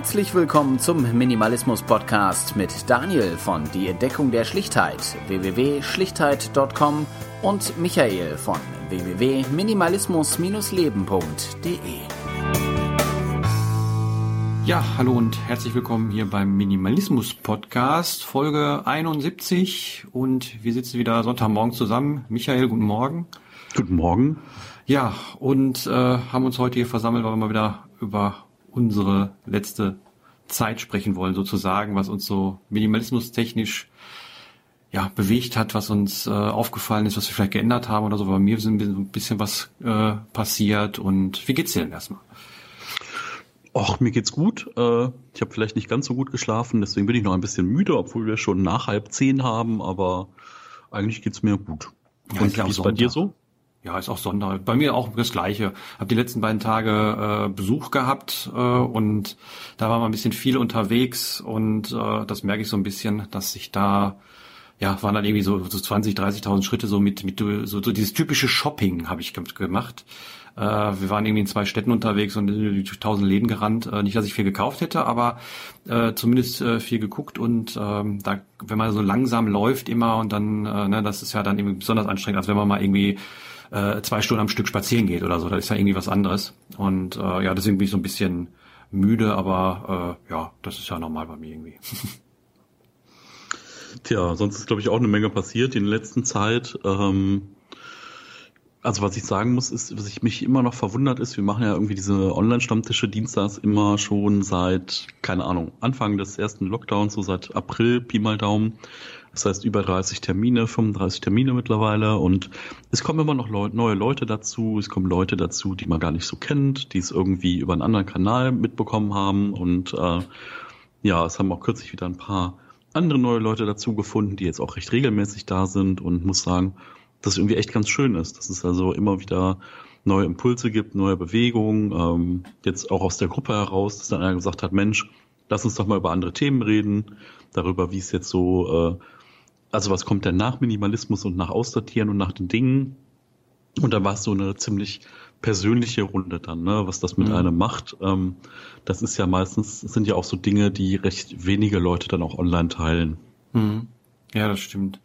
Herzlich willkommen zum Minimalismus Podcast mit Daniel von Die Entdeckung der Schlichtheit www.schlichtheit.com und Michael von www.minimalismus-leben.de. Ja, hallo und herzlich willkommen hier beim Minimalismus Podcast, Folge 71 und wir sitzen wieder Sonntagmorgen zusammen. Michael, guten Morgen. Guten Morgen. Ja, und äh, haben uns heute hier versammelt, weil wir mal wieder über unsere letzte Zeit sprechen wollen, sozusagen, was uns so minimalismustechnisch ja, bewegt hat, was uns äh, aufgefallen ist, was wir vielleicht geändert haben oder so. Bei mir ist ein bisschen was äh, passiert. Und wie geht's dir denn erstmal? Och, mir geht's gut. Äh, ich habe vielleicht nicht ganz so gut geschlafen, deswegen bin ich noch ein bisschen müde, obwohl wir schon nach halb zehn haben, aber eigentlich geht's mir gut. Ja, Und wie ist bei dir so? Ja, ist auch Sonder. Bei mir auch das Gleiche. Hab die letzten beiden Tage äh, Besuch gehabt äh, und da war mal ein bisschen viel unterwegs und äh, das merke ich so ein bisschen, dass sich da ja, waren dann irgendwie so, so 20, 30.000 Schritte so mit, mit so, so dieses typische Shopping habe ich gemacht. Äh, wir waren irgendwie in zwei Städten unterwegs und durch tausend Läden gerannt. Äh, nicht, dass ich viel gekauft hätte, aber äh, zumindest äh, viel geguckt und ähm, da, wenn man so langsam läuft immer und dann, äh, ne, das ist ja dann irgendwie besonders anstrengend, als wenn man mal irgendwie äh, zwei Stunden am Stück spazieren geht oder so. Das ist ja irgendwie was anderes. Und äh, ja, deswegen bin ich so ein bisschen müde, aber äh, ja, das ist ja normal bei mir irgendwie. Tja, sonst ist, glaube ich, auch eine Menge passiert in der letzten Zeit. Ähm, also was ich sagen muss, ist, was ich mich immer noch verwundert ist, wir machen ja irgendwie diese Online-Stammtische dienstags immer schon seit, keine Ahnung, Anfang des ersten Lockdowns, so seit April, Pi mal Daumen. Das heißt über 30 Termine, 35 Termine mittlerweile. Und es kommen immer noch Leute, neue Leute dazu, es kommen Leute dazu, die man gar nicht so kennt, die es irgendwie über einen anderen Kanal mitbekommen haben. Und äh, ja, es haben auch kürzlich wieder ein paar andere neue Leute dazu gefunden, die jetzt auch recht regelmäßig da sind. Und muss sagen, dass es irgendwie echt ganz schön ist, dass es also immer wieder neue Impulse gibt, neue Bewegungen, ähm, jetzt auch aus der Gruppe heraus, dass dann einer gesagt hat, Mensch, lass uns doch mal über andere Themen reden, darüber, wie es jetzt so äh, also was kommt denn nach Minimalismus und nach Aussortieren und nach den Dingen? Und da war es so eine ziemlich persönliche Runde dann, ne, was das mit mhm. einem macht. Ähm, das ist ja meistens, sind ja auch so Dinge, die recht wenige Leute dann auch online teilen. Mhm. Ja, das stimmt.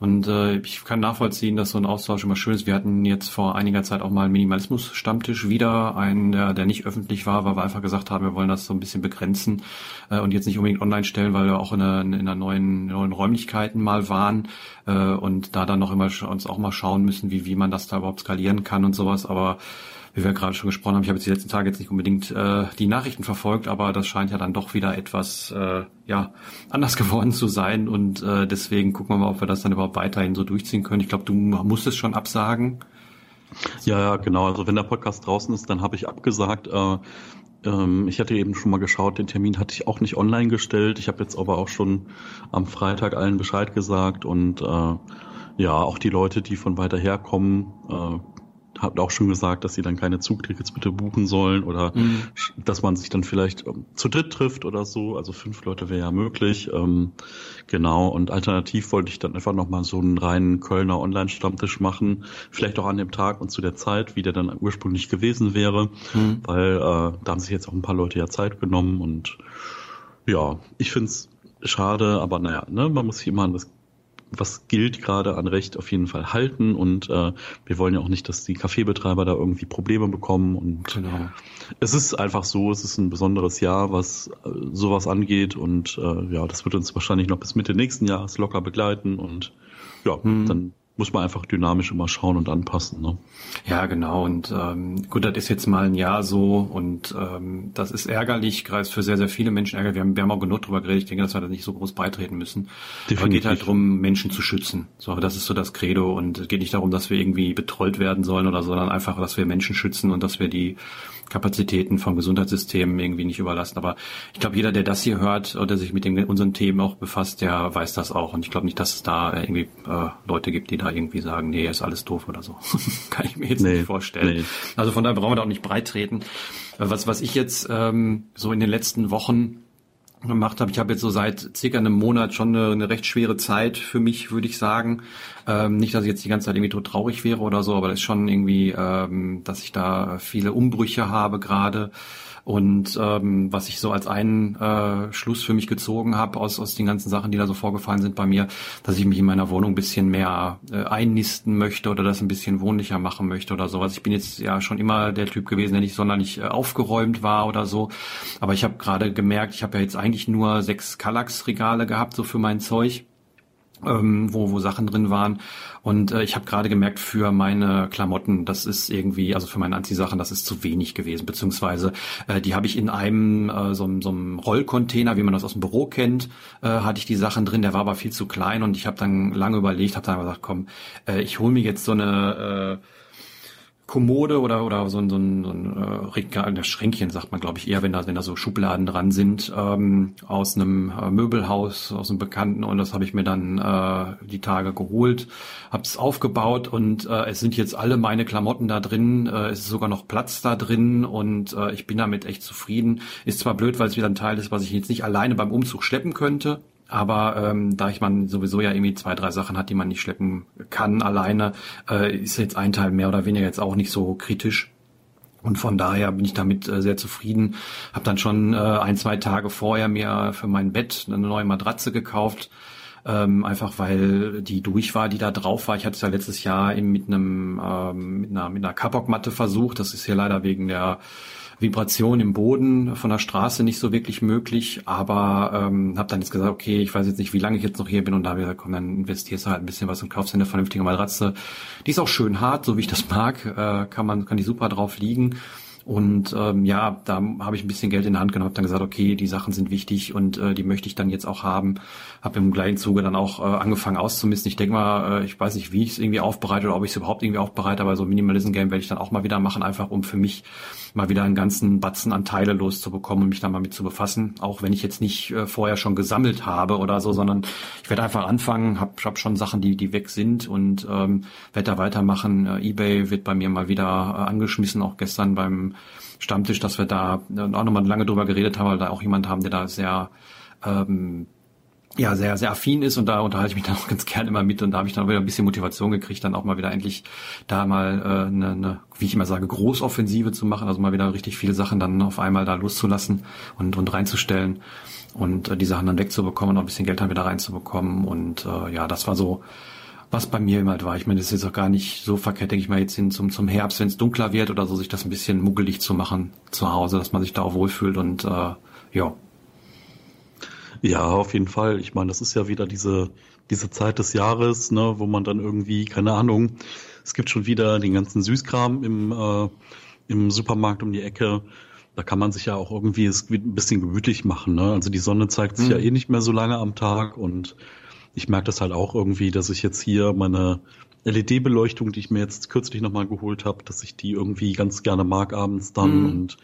Und äh, ich kann nachvollziehen, dass so ein Austausch immer schön ist. Wir hatten jetzt vor einiger Zeit auch mal einen Minimalismus-Stammtisch wieder, einen, der, der nicht öffentlich war, weil wir einfach gesagt haben, wir wollen das so ein bisschen begrenzen äh, und jetzt nicht unbedingt online stellen, weil wir auch in einer, in einer neuen, neuen Räumlichkeiten mal waren äh, und da dann noch immer uns auch mal schauen müssen, wie, wie man das da überhaupt skalieren kann und sowas. Aber wie wir gerade schon gesprochen haben, ich habe jetzt die letzten Tage jetzt nicht unbedingt äh, die Nachrichten verfolgt, aber das scheint ja dann doch wieder etwas äh, ja anders geworden zu sein und äh, deswegen gucken wir mal, ob wir das dann überhaupt weiterhin so durchziehen können. Ich glaube, du musst es schon absagen. Ja, ja, genau. Also wenn der Podcast draußen ist, dann habe ich abgesagt. Äh, ähm, ich hatte eben schon mal geschaut, den Termin hatte ich auch nicht online gestellt. Ich habe jetzt aber auch schon am Freitag allen Bescheid gesagt und äh, ja, auch die Leute, die von weiter her kommen, äh, habt auch schon gesagt, dass sie dann keine Zugtickets bitte buchen sollen oder mhm. dass man sich dann vielleicht ähm, zu dritt trifft oder so. Also fünf Leute wäre ja möglich. Ähm, genau. Und alternativ wollte ich dann einfach nochmal so einen reinen Kölner Online-Stammtisch machen. Vielleicht auch an dem Tag und zu der Zeit, wie der dann ursprünglich gewesen wäre. Mhm. Weil äh, da haben sich jetzt auch ein paar Leute ja Zeit genommen und ja, ich finde es schade, aber naja, ne, man muss sich immer an das was gilt gerade an Recht auf jeden Fall halten und äh, wir wollen ja auch nicht, dass die Kaffeebetreiber da irgendwie Probleme bekommen und genau. es ist einfach so, es ist ein besonderes Jahr, was äh, sowas angeht und äh, ja, das wird uns wahrscheinlich noch bis Mitte nächsten Jahres locker begleiten und ja, hm. dann muss man einfach dynamisch immer schauen und anpassen. Ne? Ja, genau. Und ähm, gut, das ist jetzt mal ein Jahr so und ähm, das ist ärgerlich, gerade für sehr, sehr viele Menschen ärgerlich. Wir haben, wir haben auch genug drüber geredet. Ich denke, dass wir da nicht so groß beitreten müssen. Definitiv. Aber es geht halt darum, Menschen zu schützen. So, das ist so das Credo. Und es geht nicht darum, dass wir irgendwie betrollt werden sollen oder so, sondern einfach, dass wir Menschen schützen und dass wir die Kapazitäten vom Gesundheitssystem irgendwie nicht überlassen. Aber ich glaube, jeder, der das hier hört oder sich mit den, unseren Themen auch befasst, der weiß das auch. Und ich glaube nicht, dass es da irgendwie äh, Leute gibt, die da irgendwie sagen, nee, ist alles doof oder so. Kann ich mir jetzt nee, nicht vorstellen. Nee. Also von daher brauchen wir da auch nicht breit treten. Was, was ich jetzt ähm, so in den letzten Wochen gemacht habe. Ich habe jetzt so seit circa einem Monat schon eine, eine recht schwere Zeit für mich, würde ich sagen. Ähm, nicht, dass ich jetzt die ganze Zeit irgendwie tot traurig wäre oder so, aber das ist schon irgendwie, ähm, dass ich da viele Umbrüche habe gerade Und ähm, was ich so als einen äh, Schluss für mich gezogen habe aus, aus den ganzen Sachen, die da so vorgefallen sind bei mir, dass ich mich in meiner Wohnung ein bisschen mehr äh, einnisten möchte oder das ein bisschen wohnlicher machen möchte oder sowas. Ich bin jetzt ja schon immer der Typ gewesen, der nicht sonderlich äh, aufgeräumt war oder so. Aber ich habe gerade gemerkt, ich habe ja jetzt eigentlich nur sechs Kallax-Regale gehabt, so für mein Zeug ähm, wo, wo Sachen drin waren. Und äh, ich habe gerade gemerkt, für meine Klamotten, das ist irgendwie, also für meine Anziehsachen, das ist zu wenig gewesen. Beziehungsweise äh, die habe ich in einem äh, so, so einem Rollcontainer, wie man das aus dem Büro kennt, äh, hatte ich die Sachen drin. Der war aber viel zu klein und ich habe dann lange überlegt, habe dann gesagt, komm, äh, ich hole mir jetzt so eine äh, Kommode oder oder so ein, so ein, so ein äh, Regal, Schränkchen sagt man, glaube ich, eher, wenn da wenn da so Schubladen dran sind ähm, aus einem äh, Möbelhaus, aus einem Bekannten und das habe ich mir dann äh, die Tage geholt, habe es aufgebaut und äh, es sind jetzt alle meine Klamotten da drin, äh, es ist sogar noch Platz da drin und äh, ich bin damit echt zufrieden. Ist zwar blöd, weil es wieder ein Teil ist, was ich jetzt nicht alleine beim Umzug schleppen könnte, aber ähm, da ich man sowieso ja irgendwie zwei, drei Sachen hat, die man nicht schleppen kann alleine, äh, ist jetzt ein Teil mehr oder weniger jetzt auch nicht so kritisch. Und von daher bin ich damit äh, sehr zufrieden. Hab dann schon äh, ein, zwei Tage vorher mir für mein Bett eine neue Matratze gekauft. Ähm, einfach weil die durch war, die da drauf war. Ich hatte es ja letztes Jahr eben mit einem ähm, mit einer mit einer Kapokmatte versucht. Das ist hier leider wegen der Vibration im Boden von der Straße nicht so wirklich möglich, aber ähm, habe dann jetzt gesagt, okay, ich weiß jetzt nicht, wie lange ich jetzt noch hier bin und da habe ich gesagt, komm, dann investierst du halt ein bisschen was und kaufst eine vernünftige Matratze. Die ist auch schön hart, so wie ich das mag, äh, kann man kann die super drauf liegen. Und ähm, ja, da habe ich ein bisschen Geld in der Hand genommen, habe dann gesagt, okay, die Sachen sind wichtig und äh, die möchte ich dann jetzt auch haben. Habe im gleichen Zuge dann auch äh, angefangen auszumisten. Ich denke mal, äh, ich weiß nicht, wie ich es irgendwie aufbereite oder ob ich es überhaupt irgendwie aufbereite, aber so Minimalism-Game werde ich dann auch mal wieder machen, einfach um für mich mal wieder einen ganzen Batzen an Teile loszubekommen und mich da mal mit zu befassen. Auch wenn ich jetzt nicht äh, vorher schon gesammelt habe oder so, sondern ich werde einfach anfangen, habe hab schon Sachen, die, die weg sind und ähm, werde da weitermachen. Äh, Ebay wird bei mir mal wieder äh, angeschmissen, auch gestern beim Stammtisch, dass wir da äh, auch nochmal lange drüber geredet haben, weil da auch jemand haben, der da sehr ähm, ja, sehr, sehr affin ist und da unterhalte ich mich dann auch ganz gern immer mit und da habe ich dann wieder ein bisschen Motivation gekriegt, dann auch mal wieder endlich da mal äh, eine, eine, wie ich immer sage, Großoffensive zu machen, also mal wieder richtig viele Sachen dann auf einmal da loszulassen und, und reinzustellen und äh, die Sachen dann wegzubekommen und auch ein bisschen Geld dann wieder reinzubekommen und äh, ja, das war so was bei mir immer halt war. Ich meine, das ist jetzt auch gar nicht so verkehrt, denke ich mal, jetzt hin zum, zum Herbst, wenn es dunkler wird oder so, sich das ein bisschen muggelig zu machen zu Hause, dass man sich da auch wohlfühlt und äh, ja. Ja, auf jeden Fall. Ich meine, das ist ja wieder diese, diese Zeit des Jahres, ne, wo man dann irgendwie, keine Ahnung, es gibt schon wieder den ganzen Süßkram im, äh, im Supermarkt um die Ecke. Da kann man sich ja auch irgendwie es ein bisschen gemütlich machen. Ne? Also die Sonne zeigt sich mhm. ja eh nicht mehr so lange am Tag und ich merke das halt auch irgendwie, dass ich jetzt hier meine LED-Beleuchtung, die ich mir jetzt kürzlich nochmal geholt habe, dass ich die irgendwie ganz gerne mag abends dann mm. und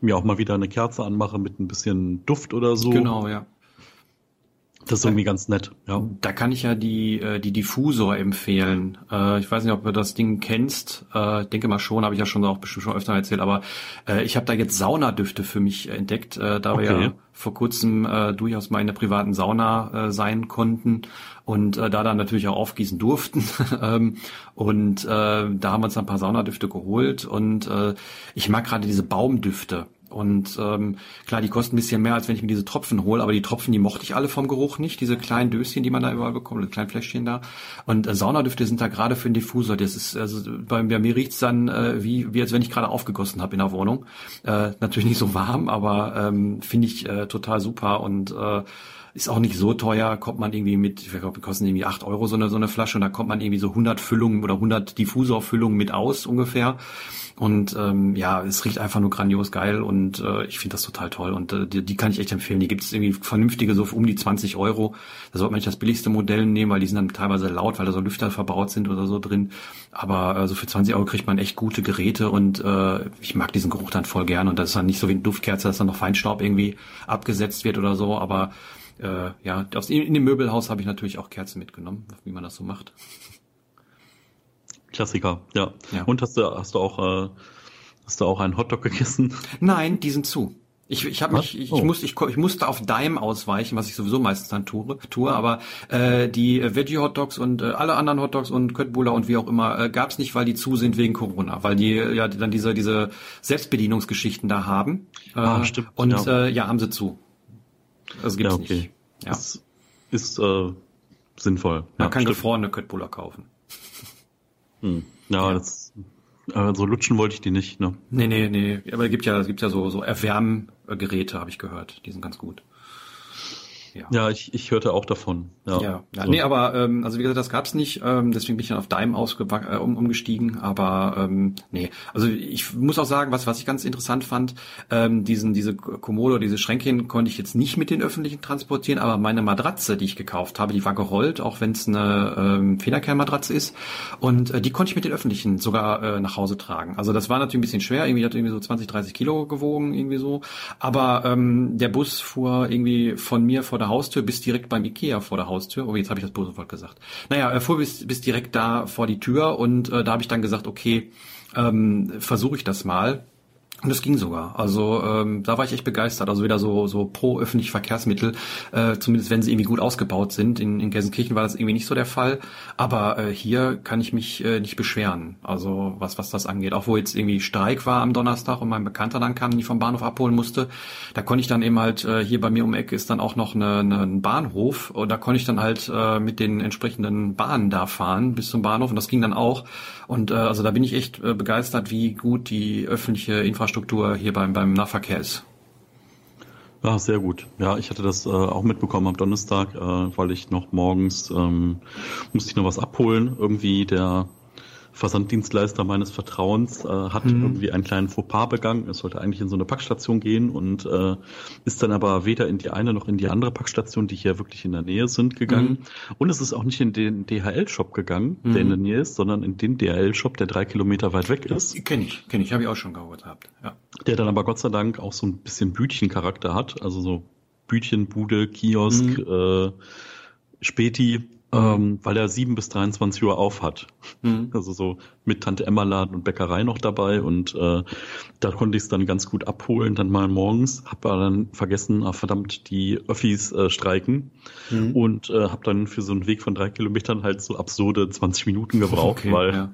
mir auch mal wieder eine Kerze anmache mit ein bisschen Duft oder so. Genau, ja. Das ist irgendwie ganz nett, ja. Da kann ich ja die, äh, die Diffusor empfehlen. Äh, ich weiß nicht, ob du das Ding kennst. Äh, denke mal schon, habe ich ja schon auch bestimmt schon öfter erzählt, aber ich habe da jetzt Saunadüfte für mich entdeckt, da okay. wir ja vor kurzem durchaus mal in der privaten Sauna sein konnten und da dann natürlich auch aufgießen durften. Ähm, und da haben wir uns ein paar Saunadüfte geholt und ich mag gerade diese Baumdüfte. Und ähm, klar, die kosten ein bisschen mehr, als wenn ich mir diese Tropfen hole, aber die Tropfen, die mochte ich alle vom Geruch nicht, diese kleinen Döschen, die man da überall bekommt, kleinen Fläschchen da. Und äh, Saunadüfte sind da gerade für den Diffusor. Das ist, also bei, bei mir riecht's dann äh, wie, wie als wenn ich gerade aufgegossen habe in der Wohnung. Äh, natürlich nicht so warm, aber ähm, finde ich äh, total super und äh, ist auch nicht so teuer, kommt man irgendwie mit, ich glaube, die kosten irgendwie acht Euro so eine, so eine Flasche und da kommt man irgendwie so 100 Füllungen oder 100 Diffusorfüllungen mit aus ungefähr. Und ähm, ja, es riecht einfach nur grandios geil und äh, ich finde das total toll und äh, die, die kann ich echt empfehlen. Die gibt es irgendwie vernünftige so um die 20 Euro. Da sollte man nicht das billigste Modell nehmen, weil die sind dann teilweise laut, weil da so Lüfter verbaut sind oder so drin. Aber äh, so für 20 Euro kriegt man echt gute Geräte und äh, ich mag diesen Geruch dann voll gern und das ist dann nicht so wie eine Duftkerze, dass dann noch Feinstaub irgendwie abgesetzt wird oder so, aber äh, ja, aus, in dem Möbelhaus habe ich natürlich auch Kerzen mitgenommen, wie man das so macht. Klassiker, ja. ja. Und hast du, hast du auch, äh, hast du auch einen Hotdog gegessen? Nein, die sind zu. Ich, ich habe mich, ich, oh. ich, muss, ich, ich musste auf Dime ausweichen, was ich sowieso meistens dann tue, tue aber äh, die äh, Veggie Hot Dogs und äh, alle anderen Hot Dogs und Köttbullar und wie auch immer äh, gab es nicht, weil die zu sind wegen Corona, weil die ja dann diese diese Selbstbedienungsgeschichten da haben. Äh, ah, stimmt. Und ja. Äh, ja, haben sie zu. Das gibt's ja, okay. nicht. Ja. Das ist äh, sinnvoll. Man ja, kann stimmt. gefrorene Köttbullar kaufen. Hm. Ja, ja, das aber so lutschen wollte ich die nicht, ne? Nee, nee, nee. Aber es gibt ja, es gibt ja so, so Erwärmgeräte, habe ich gehört. Die sind ganz gut. Ja, ja ich, ich hörte auch davon. Ja, ja, ja so. nee, aber ähm, also wie gesagt, das gab's nicht, ähm, deswegen bin ich dann auf Dime äh, um, umgestiegen, aber ähm, nee, also ich muss auch sagen, was was ich ganz interessant fand, ähm, diesen diese Komodo, diese Schränkchen konnte ich jetzt nicht mit den öffentlichen transportieren, aber meine Matratze, die ich gekauft habe, die war gerollt, auch wenn es eine ähm, Federkernmatratze ist. Und äh, die konnte ich mit den öffentlichen sogar äh, nach Hause tragen. Also das war natürlich ein bisschen schwer, irgendwie hat irgendwie so 20, 30 Kilo gewogen, irgendwie so, aber ähm, der Bus fuhr irgendwie von mir vor der Haustür bis direkt beim Ikea vor der Haustür. Oh, jetzt habe ich das böse gesagt. Naja, er fuhr bis, bis direkt da vor die Tür und äh, da habe ich dann gesagt, okay, ähm, versuche ich das mal. Und das ging sogar. Also ähm, da war ich echt begeistert. Also wieder so so pro öffentliche Verkehrsmittel, äh, zumindest wenn sie irgendwie gut ausgebaut sind. In, in Gelsenkirchen war das irgendwie nicht so der Fall. Aber äh, hier kann ich mich äh, nicht beschweren. Also was was das angeht. Auch wo jetzt irgendwie Streik war am Donnerstag und mein Bekannter dann kam, die vom Bahnhof abholen musste, da konnte ich dann eben halt äh, hier bei mir um Ecke ist dann auch noch eine, eine, ein Bahnhof und da konnte ich dann halt äh, mit den entsprechenden Bahnen da fahren bis zum Bahnhof und das ging dann auch. Und äh, also da bin ich echt äh, begeistert, wie gut die öffentliche Infrastruktur hier beim, beim Nahverkehr ist. Ja, sehr gut. Ja, ich hatte das äh, auch mitbekommen am Donnerstag, äh, weil ich noch morgens ähm, musste ich noch was abholen. Irgendwie der Versanddienstleister meines Vertrauens äh, hat mhm. irgendwie einen kleinen Fauxpas begangen. Es sollte eigentlich in so eine Packstation gehen und äh, ist dann aber weder in die eine noch in die andere Packstation, die hier wirklich in der Nähe sind, gegangen. Mhm. Und es ist auch nicht in den DHL-Shop gegangen, mhm. der in der Nähe ist, sondern in den DHL-Shop, der drei Kilometer weit weg ist. Kenne ich, kenne ich, habe ich auch schon gehört gehabt. Ja. Der dann aber Gott sei Dank auch so ein bisschen Bütchen-Charakter hat, also so Bütchenbude, Kiosk, mhm. äh, Späti ähm, weil er 7 bis 23 Uhr auf hat. Mhm. Also so mit Tante Emma Laden und Bäckerei noch dabei und äh, da konnte ich es dann ganz gut abholen, dann mal morgens, habe dann vergessen, ah, verdammt, die Öffis äh, streiken mhm. und äh, habe dann für so einen Weg von drei Kilometern halt so absurde 20 Minuten gebraucht, okay, weil ja.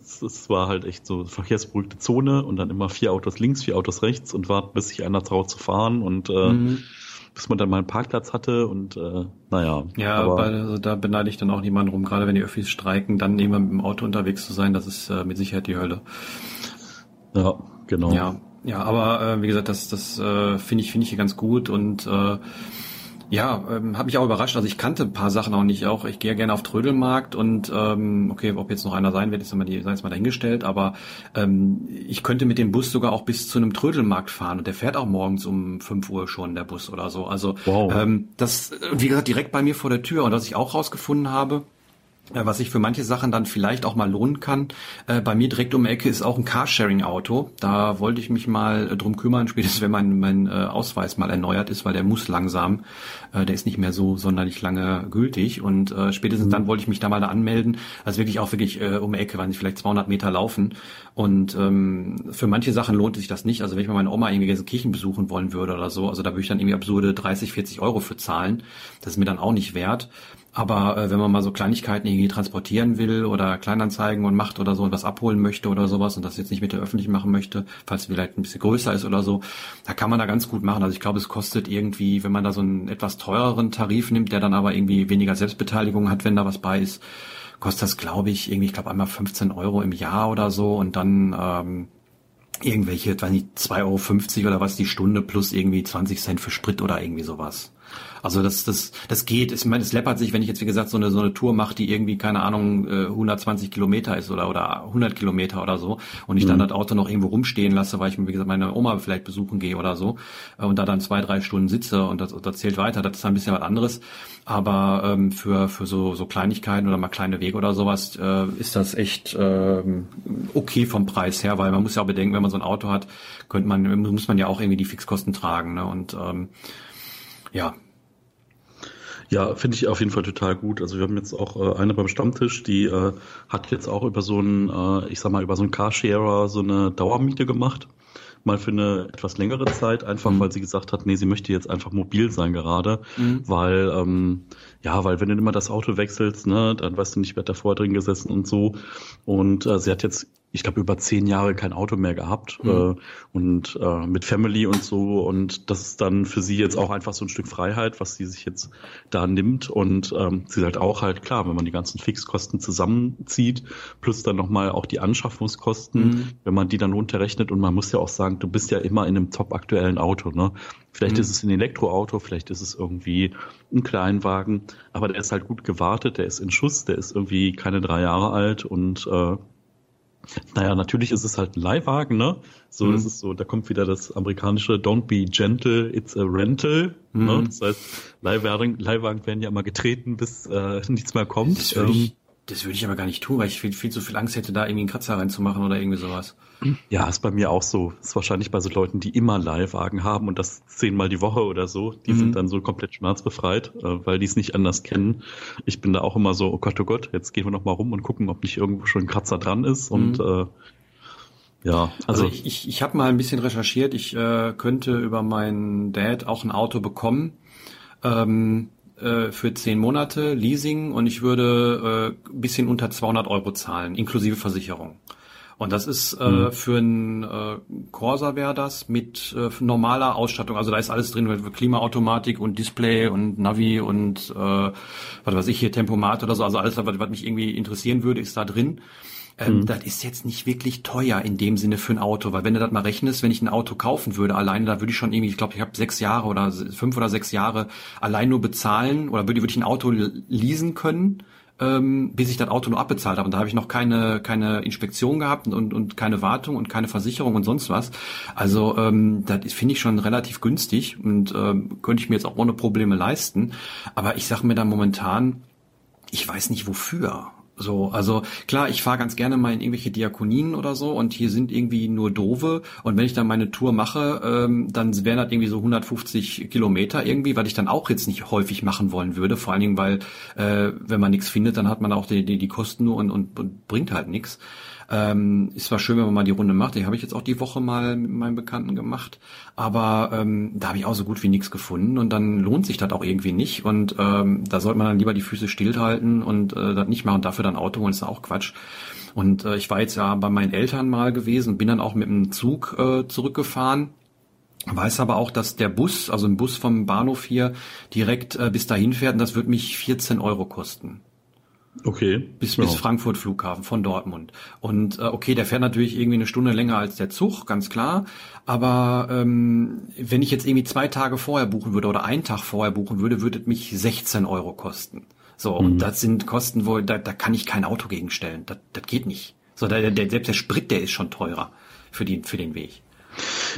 es, es, war halt echt so verkehrsberuhigte Zone und dann immer vier Autos links, vier Autos rechts und warten, bis sich einer traut zu fahren und äh, mhm bis man dann mal einen Parkplatz hatte und äh, naja. Ja, aber also da beneide ich dann auch niemanden rum, gerade wenn die Öffis streiken, dann immer mit dem Auto unterwegs zu sein, das ist äh, mit Sicherheit die Hölle. Ja, genau. Ja, ja, aber äh, wie gesagt, das, das äh, finde ich, finde ich hier ganz gut und äh, ja, ähm, hat mich auch überrascht. Also ich kannte ein paar Sachen auch nicht. Auch ich gehe gerne auf Trödelmarkt und ähm, okay, ob jetzt noch einer sein wird, ist immer die, sei jetzt mal dahingestellt. Aber ähm, ich könnte mit dem Bus sogar auch bis zu einem Trödelmarkt fahren und der fährt auch morgens um 5 Uhr schon der Bus oder so. Also wow. ähm, das, wie gesagt, direkt bei mir vor der Tür. Und was ich auch rausgefunden habe, äh, was sich für manche Sachen dann vielleicht auch mal lohnen kann. Äh, bei mir direkt um die Ecke ist auch ein Carsharing-Auto. Da wollte ich mich mal äh, drum kümmern, spätestens wenn mein, mein äh, Ausweis mal erneuert ist, weil der muss langsam. Äh, der ist nicht mehr so sonderlich lange gültig. Und äh, spätestens mhm. dann wollte ich mich da mal da anmelden. Also wirklich auch wirklich äh, um die Ecke, weil ich vielleicht 200 Meter laufen. Und ähm, für manche Sachen lohnt sich das nicht. Also wenn ich mal meine Oma irgendwie in Kirchen besuchen wollen würde oder so, also da würde ich dann irgendwie absurde 30, 40 Euro für zahlen. Das ist mir dann auch nicht wert. Aber äh, wenn man mal so Kleinigkeiten irgendwie transportieren will oder Kleinanzeigen und macht oder so und was abholen möchte oder sowas und das jetzt nicht mit der öffentlichen machen möchte, falls es vielleicht ein bisschen größer ist oder so, da kann man da ganz gut machen. Also ich glaube, es kostet irgendwie, wenn man da so einen etwas teureren Tarif nimmt, der dann aber irgendwie weniger Selbstbeteiligung hat, wenn da was bei ist, kostet das, glaube ich, irgendwie, ich glaube einmal 15 Euro im Jahr oder so und dann ähm, irgendwelche, weiß nicht, 2,50 Euro oder was die Stunde plus irgendwie 20 Cent für Sprit oder irgendwie sowas. Also das, das, das geht. Ich meine, es läppert sich, wenn ich jetzt wie gesagt so eine so eine Tour mache, die irgendwie keine Ahnung 120 äh, Kilometer ist oder oder 100 Kilometer oder so und ich mhm. dann das Auto noch irgendwo rumstehen lasse, weil ich wie gesagt meine Oma vielleicht besuchen gehe oder so äh, und da dann zwei drei Stunden sitze und das, das zählt weiter. Das ist ein bisschen was anderes. Aber ähm, für für so so Kleinigkeiten oder mal kleine Wege oder sowas äh, ist das echt ähm, okay vom Preis her, weil man muss ja auch bedenken, wenn man so ein Auto hat, könnte man muss man ja auch irgendwie die Fixkosten tragen. Ne? Und ähm, ja, ja, finde ich auf jeden Fall total gut. Also wir haben jetzt auch äh, eine beim Stammtisch, die äh, hat jetzt auch über so einen, äh, ich sag mal, über so einen Carsharer so eine Dauermiete gemacht mal für eine etwas längere Zeit, einfach mhm. weil sie gesagt hat, nee, sie möchte jetzt einfach mobil sein gerade, mhm. weil ähm, ja, weil wenn du immer das Auto wechselst, ne, dann weißt du nicht, wer davor drin gesessen und so. Und äh, sie hat jetzt ich glaube, über zehn Jahre kein Auto mehr gehabt mhm. äh, und äh, mit Family und so. Und das ist dann für sie jetzt auch einfach so ein Stück Freiheit, was sie sich jetzt da nimmt. Und ähm, sie sagt auch halt, klar, wenn man die ganzen Fixkosten zusammenzieht, plus dann nochmal auch die Anschaffungskosten, mhm. wenn man die dann runterrechnet und man muss ja auch sagen, du bist ja immer in einem top aktuellen Auto. Ne? Vielleicht mhm. ist es ein Elektroauto, vielleicht ist es irgendwie ein Kleinwagen, aber der ist halt gut gewartet, der ist in Schuss, der ist irgendwie keine drei Jahre alt und äh, naja, natürlich ist es halt ein Leihwagen, ne? So, mhm. das ist so, da kommt wieder das amerikanische Don't be gentle, it's a rental. Ne? Mhm. Ne? Das heißt, Leihwagen, Leihwagen werden ja immer getreten, bis äh, nichts mehr kommt. Das ähm, das würde ich aber gar nicht tun, weil ich viel, viel zu viel Angst hätte, da irgendwie einen Kratzer reinzumachen oder irgendwie sowas. Ja, ist bei mir auch so. Ist wahrscheinlich bei so Leuten, die immer Leihwagen haben und das zehnmal die Woche oder so, die mhm. sind dann so komplett schmerzbefreit, äh, weil die es nicht anders kennen. Ich bin da auch immer so, oh Gott, oh Gott, jetzt gehen wir noch mal rum und gucken, ob nicht irgendwo schon ein Kratzer dran ist mhm. und äh, ja, also, also ich, ich, ich habe mal ein bisschen recherchiert. Ich äh, könnte über meinen Dad auch ein Auto bekommen ähm, äh, für zehn Monate Leasing und ich würde äh, bisschen unter 200 Euro zahlen, inklusive Versicherung. Und das ist äh, mhm. für ein äh, Corsa wäre das mit äh, normaler Ausstattung. Also da ist alles drin, Klimaautomatik und Display und Navi und äh, was weiß ich hier Tempomat oder so. Also alles, was, was mich irgendwie interessieren würde, ist da drin. Ähm, mhm. Das ist jetzt nicht wirklich teuer in dem Sinne für ein Auto, weil wenn du das mal rechnest, wenn ich ein Auto kaufen würde, alleine, da würde ich schon irgendwie, ich glaube, ich habe sechs Jahre oder fünf oder sechs Jahre allein nur bezahlen oder würde, würde ich ein Auto leasen können ähm, bis ich das Auto nur abbezahlt habe. Und da habe ich noch keine, keine Inspektion gehabt und, und keine Wartung und keine Versicherung und sonst was. Also ähm, das finde ich schon relativ günstig und ähm, könnte ich mir jetzt auch ohne Probleme leisten. Aber ich sage mir da momentan, ich weiß nicht wofür. So, also klar, ich fahre ganz gerne mal in irgendwelche Diakonien oder so und hier sind irgendwie nur Dove und wenn ich dann meine Tour mache, ähm, dann wären das irgendwie so 150 Kilometer irgendwie, weil ich dann auch jetzt nicht häufig machen wollen würde, vor allen Dingen, weil äh, wenn man nichts findet, dann hat man auch die, die, die Kosten nur und, und, und bringt halt nichts. Ähm, ist zwar schön, wenn man mal die Runde macht, die habe ich jetzt auch die Woche mal mit meinem Bekannten gemacht, aber ähm, da habe ich auch so gut wie nichts gefunden und dann lohnt sich das auch irgendwie nicht und ähm, da sollte man dann lieber die Füße stillhalten und äh, das nicht machen, dafür dann Auto holen, ist auch Quatsch. Und äh, ich war jetzt ja bei meinen Eltern mal gewesen, bin dann auch mit dem Zug äh, zurückgefahren. Weiß aber auch, dass der Bus, also ein Bus vom Bahnhof hier, direkt äh, bis dahin fährt und das wird mich 14 Euro kosten. Okay. Bis, bis Frankfurt Flughafen von Dortmund. Und äh, okay, der fährt natürlich irgendwie eine Stunde länger als der Zug, ganz klar. Aber ähm, wenn ich jetzt irgendwie zwei Tage vorher buchen würde oder einen Tag vorher buchen würde, würde es mich 16 Euro kosten. So, mhm. und das sind Kosten, wo da, da kann ich kein Auto gegenstellen. Das, das geht nicht. So, der, der, selbst der Sprit, der ist schon teurer für, die, für den Weg.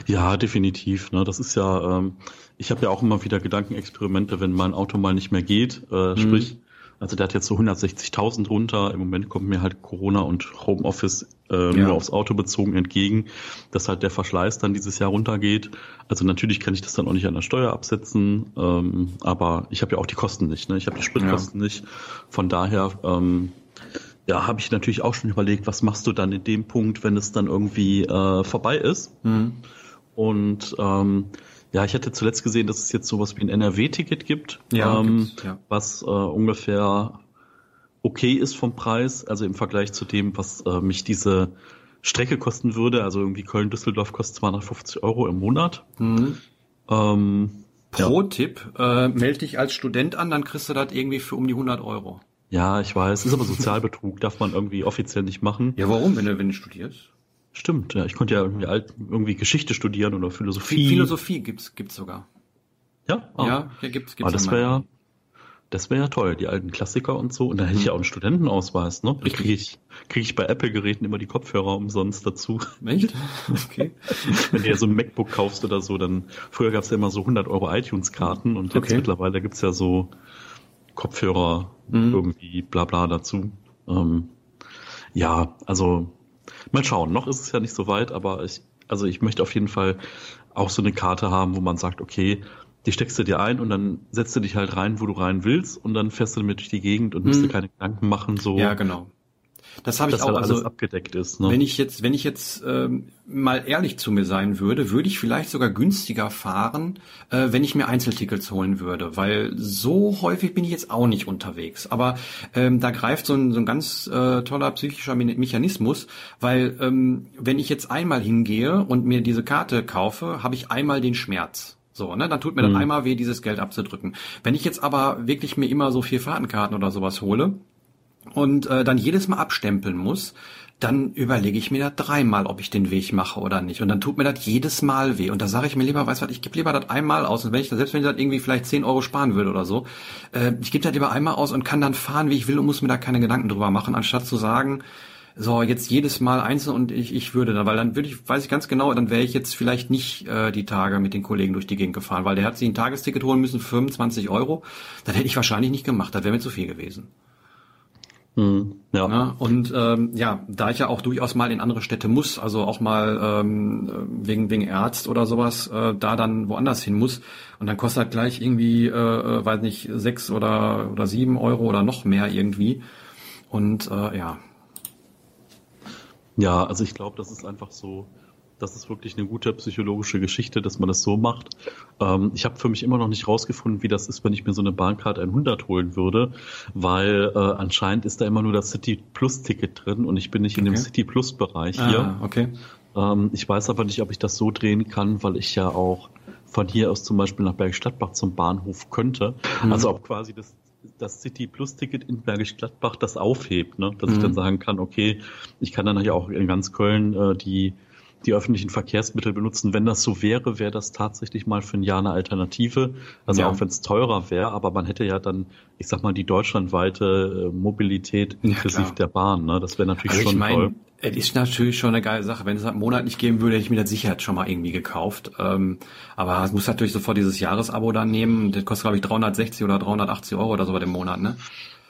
Ja, definitiv. Ne? Das ist ja, ähm, ich habe ja auch immer wieder Gedankenexperimente, wenn mein Auto mal nicht mehr geht. Äh, mhm. Sprich, also der hat jetzt so 160.000 runter. Im Moment kommt mir halt Corona und Homeoffice äh, ja. nur aufs Auto bezogen entgegen, dass halt der Verschleiß dann dieses Jahr runtergeht. Also natürlich kann ich das dann auch nicht an der Steuer absetzen, ähm, aber ich habe ja auch die Kosten nicht. Ne? Ich habe die Spritkosten ja. nicht. Von daher ähm, ja, habe ich natürlich auch schon überlegt, was machst du dann in dem Punkt, wenn es dann irgendwie äh, vorbei ist. Mhm. Und ähm, ja, ich hatte zuletzt gesehen, dass es jetzt sowas wie ein NRW-Ticket gibt, ja, ähm, ja. was äh, ungefähr okay ist vom Preis, also im Vergleich zu dem, was äh, mich diese Strecke kosten würde. Also irgendwie Köln-Düsseldorf kostet 250 Euro im Monat. Mhm. Ähm, Pro-Tipp, äh, melde dich als Student an, dann kriegst du das irgendwie für um die 100 Euro. Ja, ich weiß, ist aber Sozialbetrug, darf man irgendwie offiziell nicht machen. Ja, warum, wenn du, wenn du studierst? Stimmt, ja. Ich konnte ja irgendwie, alt, irgendwie Geschichte studieren oder Philosophie. Philosophie gibt's, gibt's sogar. Ja? Oh. Ja, ja, gibt's, gibt's. Aber das wäre ja, das wäre ja toll, die alten Klassiker und so. Und da hätte ich ja auch einen Studentenausweis, ne? Richtig. Kriege ich, krieg ich bei Apple-Geräten immer die Kopfhörer umsonst dazu. Echt? Okay. Wenn du ja so ein MacBook kaufst oder so, dann, früher gab's ja immer so 100 Euro iTunes-Karten und jetzt okay. mittlerweile gibt's ja so Kopfhörer mhm. irgendwie bla bla dazu. Ähm, ja, also Mal schauen, noch ist es ja nicht so weit, aber ich, also ich möchte auf jeden Fall auch so eine Karte haben, wo man sagt, okay, die steckst du dir ein und dann setzt du dich halt rein, wo du rein willst und dann fährst du damit durch die Gegend und musst hm. dir keine Gedanken machen, so. Ja, genau. Das habe ich auch. Halt also abgedeckt ist. Ne? Wenn ich jetzt, wenn ich jetzt ähm, mal ehrlich zu mir sein würde, würde ich vielleicht sogar günstiger fahren, äh, wenn ich mir Einzeltickets holen würde, weil so häufig bin ich jetzt auch nicht unterwegs. Aber ähm, da greift so ein, so ein ganz äh, toller psychischer Mechanismus, weil ähm, wenn ich jetzt einmal hingehe und mir diese Karte kaufe, habe ich einmal den Schmerz. So, ne, dann tut mir mhm. dann einmal weh, dieses Geld abzudrücken. Wenn ich jetzt aber wirklich mir immer so vier Fahrtenkarten oder sowas hole und äh, dann jedes Mal abstempeln muss, dann überlege ich mir da dreimal, ob ich den Weg mache oder nicht. Und dann tut mir das jedes Mal weh. Und da sage ich mir lieber, weißt du was, ich gebe lieber das einmal aus. Und wenn ich das, selbst wenn ich das irgendwie vielleicht 10 Euro sparen würde oder so, äh, ich gebe das lieber einmal aus und kann dann fahren, wie ich will und muss mir da keine Gedanken drüber machen, anstatt zu sagen, so jetzt jedes Mal einzeln und ich, ich würde dann, weil dann würde ich, weiß ich ganz genau, dann wäre ich jetzt vielleicht nicht äh, die Tage mit den Kollegen durch die Gegend gefahren, weil der hat sich ein Tagesticket holen müssen, 25 Euro. Das hätte ich wahrscheinlich nicht gemacht, das wäre mir zu viel gewesen. Mhm, ja. ja. Und ähm, ja, da ich ja auch durchaus mal in andere Städte muss, also auch mal ähm, wegen wegen Ärzt oder sowas, äh, da dann woanders hin muss und dann kostet halt gleich irgendwie, äh, äh, weiß nicht, sechs oder oder sieben Euro oder noch mehr irgendwie. Und äh, ja. Ja, also ich glaube, das ist einfach so das ist wirklich eine gute psychologische Geschichte, dass man das so macht. Ähm, ich habe für mich immer noch nicht rausgefunden, wie das ist, wenn ich mir so eine Bahncard 100 holen würde, weil äh, anscheinend ist da immer nur das City Plus Ticket drin und ich bin nicht in okay. dem City Plus Bereich ah, hier. Okay. Ähm, ich weiß aber nicht, ob ich das so drehen kann, weil ich ja auch von hier aus zum Beispiel nach Bergisch Gladbach zum Bahnhof könnte. Mhm. Also ob quasi das das City Plus Ticket in Bergisch Gladbach das aufhebt, ne? dass mhm. ich dann sagen kann, okay, ich kann dann ja auch in ganz Köln äh, die die öffentlichen Verkehrsmittel benutzen. Wenn das so wäre, wäre das tatsächlich mal für ein Jahr eine Alternative. Also ja. auch wenn es teurer wäre, aber man hätte ja dann, ich sag mal, die deutschlandweite äh, Mobilität inklusive ja, der Bahn. Ne? Das wäre natürlich also schon ich mein, toll. Es ist natürlich schon eine geile Sache. Wenn es einen Monat nicht geben würde, hätte ich mir das Sicherheit schon mal irgendwie gekauft. Ähm, aber es muss natürlich sofort dieses Jahresabo dann nehmen. Das kostet, glaube ich, 360 oder 380 Euro oder so bei dem Monat, ne?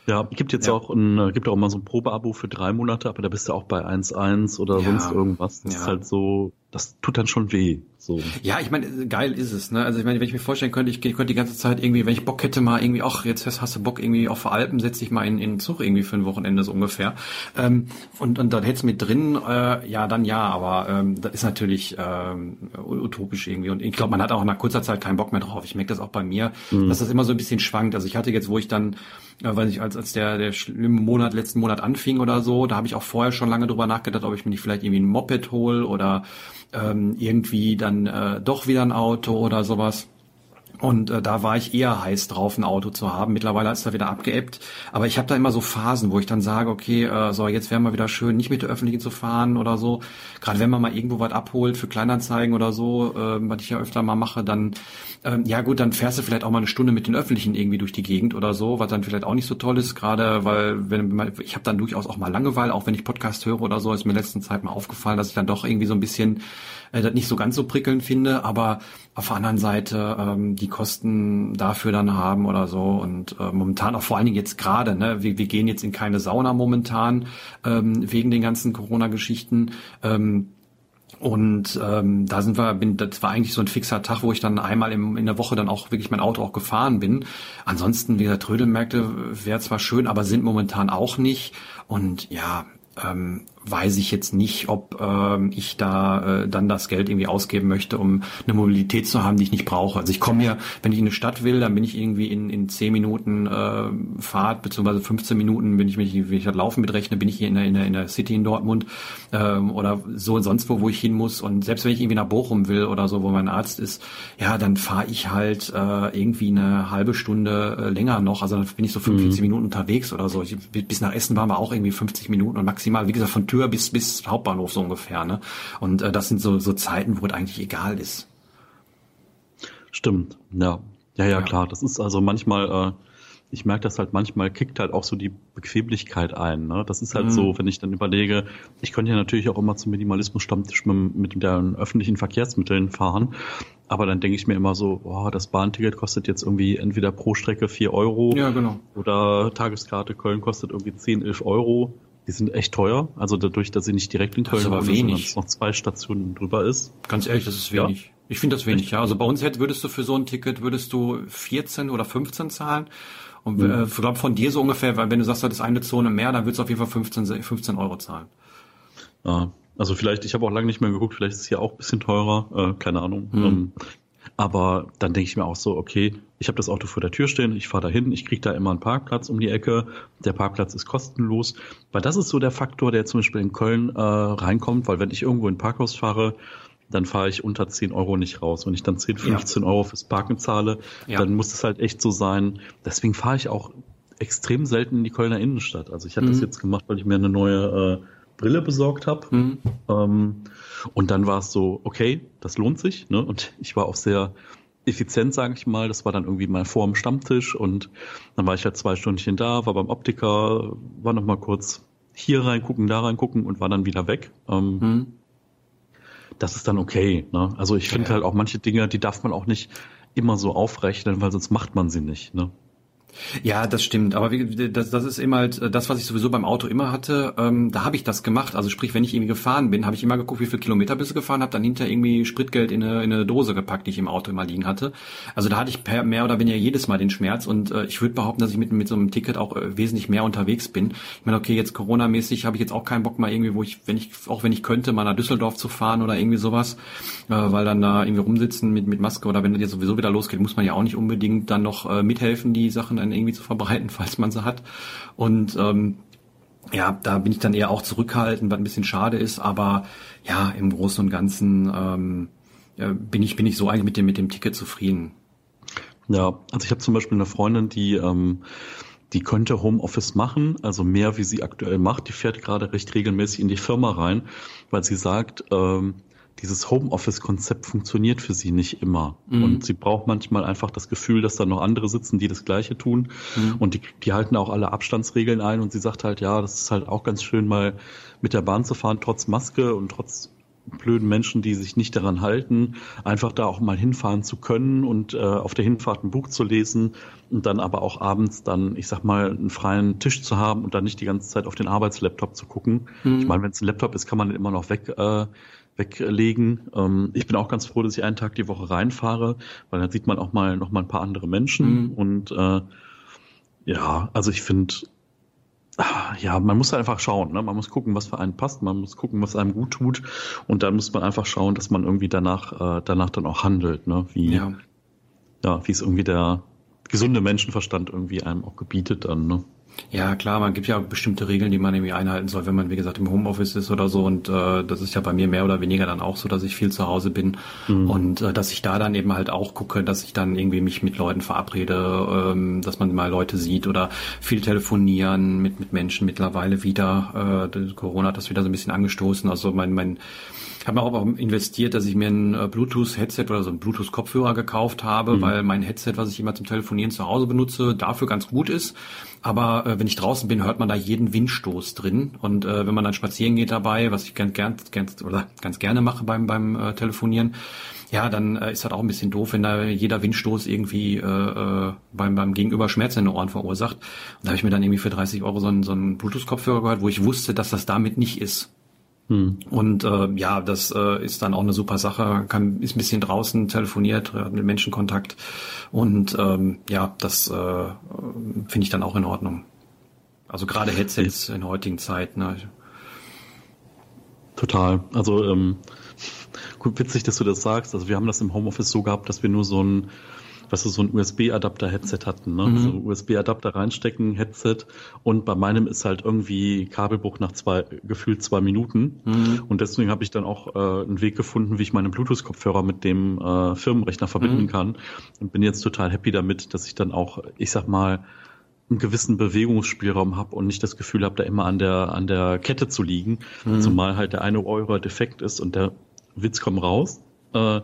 Ja, gibt jetzt ja. auch ein, äh, gibt auch mal so ein Probeabo für drei Monate, aber da bist du auch bei 1.1 oder ja. sonst irgendwas. Das ja. ist halt so, das tut dann schon weh. So. Ja, ich meine, geil ist es, ne? Also ich meine, wenn ich mir vorstellen könnte, ich, ich könnte die ganze Zeit irgendwie, wenn ich Bock hätte, mal irgendwie, ach, jetzt hast du Bock irgendwie auf Alpen, setz dich mal in, in den Zug irgendwie für ein Wochenende so ungefähr. Ähm, und, und dann hättest du mit drin, äh, ja, dann ja, aber ähm, das ist natürlich ähm, utopisch irgendwie. Und ich glaube, man hat auch nach kurzer Zeit keinen Bock mehr drauf. Ich merke das auch bei mir, mhm. dass das immer so ein bisschen schwankt. Also ich hatte jetzt, wo ich dann, äh, weiß ich, als, als der, der schlimme Monat, letzten Monat anfing oder so, da habe ich auch vorher schon lange drüber nachgedacht, ob ich mir nicht vielleicht irgendwie ein Moped hole oder ähm, irgendwie dann äh, doch wieder ein Auto oder sowas. Und äh, da war ich eher heiß drauf, ein Auto zu haben. Mittlerweile ist er wieder abgeebbt. Aber ich habe da immer so Phasen, wo ich dann sage, okay, äh, so jetzt wäre mal wieder schön, nicht mit der Öffentlichen zu fahren oder so. Gerade wenn man mal irgendwo was abholt für Kleinanzeigen oder so, äh, was ich ja öfter mal mache, dann äh, ja gut, dann fährst du vielleicht auch mal eine Stunde mit den Öffentlichen irgendwie durch die Gegend oder so, was dann vielleicht auch nicht so toll ist. Gerade weil wenn ich habe dann durchaus auch mal Langeweile, auch wenn ich Podcast höre oder so, ist mir in letzter Zeit mal aufgefallen, dass ich dann doch irgendwie so ein bisschen äh, das nicht so ganz so prickelnd finde, aber auf der anderen Seite ähm, die Kosten dafür dann haben oder so und äh, momentan auch vor allen Dingen jetzt gerade, ne, wir, wir gehen jetzt in keine Sauna momentan ähm, wegen den ganzen Corona-Geschichten. Ähm, und ähm, da sind wir, bin, das war eigentlich so ein fixer Tag, wo ich dann einmal im, in der Woche dann auch wirklich mein Auto auch gefahren bin. Ansonsten, wie gesagt, Trödelmärkte wäre zwar schön, aber sind momentan auch nicht. Und ja, ähm, weiß ich jetzt nicht, ob ähm, ich da äh, dann das Geld irgendwie ausgeben möchte, um eine Mobilität zu haben, die ich nicht brauche. Also ich komme hier, wenn ich in eine Stadt will, dann bin ich irgendwie in, in 10 Minuten äh, Fahrt, beziehungsweise 15 Minuten, wenn ich, wenn ich, wenn ich das Laufen mitrechne, bin ich hier in der, in der, in der City in Dortmund ähm, oder so und sonst wo, wo ich hin muss. Und selbst wenn ich irgendwie nach Bochum will oder so, wo mein Arzt ist, ja, dann fahre ich halt äh, irgendwie eine halbe Stunde äh, länger noch. Also dann bin ich so 45 mhm. Minuten unterwegs oder so. Ich, bis nach Essen waren wir auch irgendwie 50 Minuten und maximal, wie gesagt, von Tür bis, bis Hauptbahnhof so ungefähr. Ne? Und äh, das sind so, so Zeiten, wo es eigentlich egal ist. Stimmt, ja. Ja, ja, ja. klar. Das ist also manchmal, äh, ich merke das halt manchmal, kickt halt auch so die Bequemlichkeit ein. Ne? Das ist halt mhm. so, wenn ich dann überlege, ich könnte ja natürlich auch immer zum Minimalismus-Stammtisch mit, mit den öffentlichen Verkehrsmitteln fahren. Aber dann denke ich mir immer so, oh, das Bahnticket kostet jetzt irgendwie entweder pro Strecke vier Euro ja, genau. oder Tageskarte Köln kostet irgendwie 10, 11 Euro. Die sind echt teuer. Also dadurch, dass sie nicht direkt in Köln sind, sondern es noch zwei Stationen drüber ist. Ganz ehrlich, das ist wenig. Ich finde das wenig, ja. Also bei uns hätt, würdest du für so ein Ticket, würdest du 14 oder 15 zahlen. Und mhm. äh, ich glaube von dir so ungefähr, weil wenn du sagst, das ist eine Zone mehr, dann würdest du auf jeden Fall 15, 15 Euro zahlen. Ja, also vielleicht, ich habe auch lange nicht mehr geguckt, vielleicht ist es hier auch ein bisschen teurer, äh, keine Ahnung. Mhm. Ähm, aber dann denke ich mir auch so, okay, ich habe das Auto vor der Tür stehen, ich fahre dahin, ich kriege da immer einen Parkplatz um die Ecke, der Parkplatz ist kostenlos, weil das ist so der Faktor, der zum Beispiel in Köln äh, reinkommt, weil wenn ich irgendwo in ein Parkhaus fahre, dann fahre ich unter 10 Euro nicht raus. Wenn ich dann 10, 15 ja. Euro fürs Parken zahle, ja. dann muss es halt echt so sein. Deswegen fahre ich auch extrem selten in die Kölner Innenstadt. Also ich hatte mhm. das jetzt gemacht, weil ich mir eine neue äh, Brille besorgt habe. Mhm. Ähm, und dann war es so, okay, das lohnt sich. Ne? Und ich war auch sehr effizient, sage ich mal. Das war dann irgendwie mal vor dem Stammtisch und dann war ich halt zwei Stündchen da, war beim Optiker, war noch mal kurz hier reingucken, da reingucken und war dann wieder weg. Ähm, mhm. Das ist dann okay. Ne? Also ich finde ja. halt auch manche Dinge, die darf man auch nicht immer so aufrechnen, weil sonst macht man sie nicht. Ne? Ja, das stimmt. Aber wie, das, das ist immer halt das, was ich sowieso beim Auto immer hatte. Ähm, da habe ich das gemacht. Also sprich, wenn ich irgendwie gefahren bin, habe ich immer geguckt, wie viele Kilometer bist du gefahren, habe dann hinter irgendwie Spritgeld in eine, in eine Dose gepackt, die ich im Auto immer liegen hatte. Also da hatte ich per, mehr oder weniger jedes Mal den Schmerz. Und äh, ich würde behaupten, dass ich mit, mit so einem Ticket auch äh, wesentlich mehr unterwegs bin. Ich meine, okay, jetzt Corona-mäßig habe ich jetzt auch keinen Bock mal irgendwie, wo ich, wenn ich, auch wenn ich könnte, mal nach Düsseldorf zu fahren oder irgendwie sowas, äh, weil dann da irgendwie rumsitzen mit, mit Maske oder wenn das jetzt sowieso wieder losgeht, muss man ja auch nicht unbedingt dann noch äh, mithelfen, die Sachen dann irgendwie zu verbreiten falls man sie hat. Und ähm, ja, da bin ich dann eher auch zurückhaltend, was ein bisschen schade ist, aber ja, im Großen und Ganzen ähm, bin ich bin ich so eigentlich mit dem mit dem Ticket zufrieden. Ja, also ich habe zum Beispiel eine Freundin, die ähm, die könnte Homeoffice machen, also mehr wie sie aktuell macht. Die fährt gerade recht regelmäßig in die Firma rein, weil sie sagt, ähm, dieses Homeoffice-Konzept funktioniert für sie nicht immer. Mhm. Und sie braucht manchmal einfach das Gefühl, dass da noch andere sitzen, die das Gleiche tun. Mhm. Und die, die halten auch alle Abstandsregeln ein. Und sie sagt halt, ja, das ist halt auch ganz schön, mal mit der Bahn zu fahren, trotz Maske und trotz blöden Menschen, die sich nicht daran halten, einfach da auch mal hinfahren zu können und äh, auf der Hinfahrt ein Buch zu lesen und dann aber auch abends dann, ich sag mal, einen freien Tisch zu haben und dann nicht die ganze Zeit auf den Arbeitslaptop zu gucken. Mhm. Ich meine, wenn es ein Laptop ist, kann man den immer noch weg äh, weglegen. Ähm, ich bin auch ganz froh, dass ich einen Tag die Woche reinfahre, weil dann sieht man auch mal noch mal ein paar andere Menschen mhm. und äh, ja, also ich finde, ah, ja, man muss einfach schauen, ne? man muss gucken, was für einen passt, man muss gucken, was einem gut tut und dann muss man einfach schauen, dass man irgendwie danach, äh, danach dann auch handelt, ne? wie, ja. ja, wie es irgendwie der gesunde Menschenverstand irgendwie einem auch gebietet dann. Ne? Ja, klar, man gibt ja bestimmte Regeln, die man irgendwie einhalten soll, wenn man, wie gesagt, im Homeoffice ist oder so. Und äh, das ist ja bei mir mehr oder weniger dann auch so, dass ich viel zu Hause bin mhm. und äh, dass ich da dann eben halt auch gucke, dass ich dann irgendwie mich mit Leuten verabrede, ähm, dass man mal Leute sieht oder viel telefonieren mit, mit Menschen mittlerweile wieder. Äh, Corona hat das wieder so ein bisschen angestoßen. Also mein, mein ich habe auch investiert, dass ich mir ein äh, Bluetooth-Headset oder so ein Bluetooth-Kopfhörer gekauft habe, mhm. weil mein Headset, was ich immer zum Telefonieren zu Hause benutze, dafür ganz gut ist. Aber äh, wenn ich draußen bin, hört man da jeden Windstoß drin. Und äh, wenn man dann spazieren geht dabei, was ich ganz, gern, ganz, oder ganz gerne mache beim, beim äh, Telefonieren, ja, dann äh, ist das auch ein bisschen doof, wenn da jeder Windstoß irgendwie äh, äh, beim, beim Gegenüber Schmerz in den Ohren verursacht. Und da habe ich mir dann irgendwie für 30 Euro so einen, so einen Bluetooth-Kopfhörer gehört, wo ich wusste, dass das damit nicht ist. Hm. Und äh, ja, das äh, ist dann auch eine super Sache. Kann ist ein bisschen draußen telefoniert, hat mit Menschen Kontakt und ähm, ja, das äh, finde ich dann auch in Ordnung. Also gerade Headsets in der heutigen Zeit. Ne? Total. Also ähm, gut, witzig, dass du das sagst. Also wir haben das im Homeoffice so gehabt, dass wir nur so ein was ist so ein USB-Adapter-Headset hatten, ne? Mhm. Also USB-Adapter reinstecken, Headset und bei meinem ist halt irgendwie Kabelbruch nach zwei, gefühlt zwei Minuten mhm. und deswegen habe ich dann auch äh, einen Weg gefunden, wie ich meine Bluetooth-Kopfhörer mit dem äh, Firmenrechner verbinden mhm. kann und bin jetzt total happy damit, dass ich dann auch, ich sag mal, einen gewissen Bewegungsspielraum habe und nicht das Gefühl habe, da immer an der an der Kette zu liegen, mhm. zumal halt der eine Euro defekt ist und der Witz kommt raus. Äh,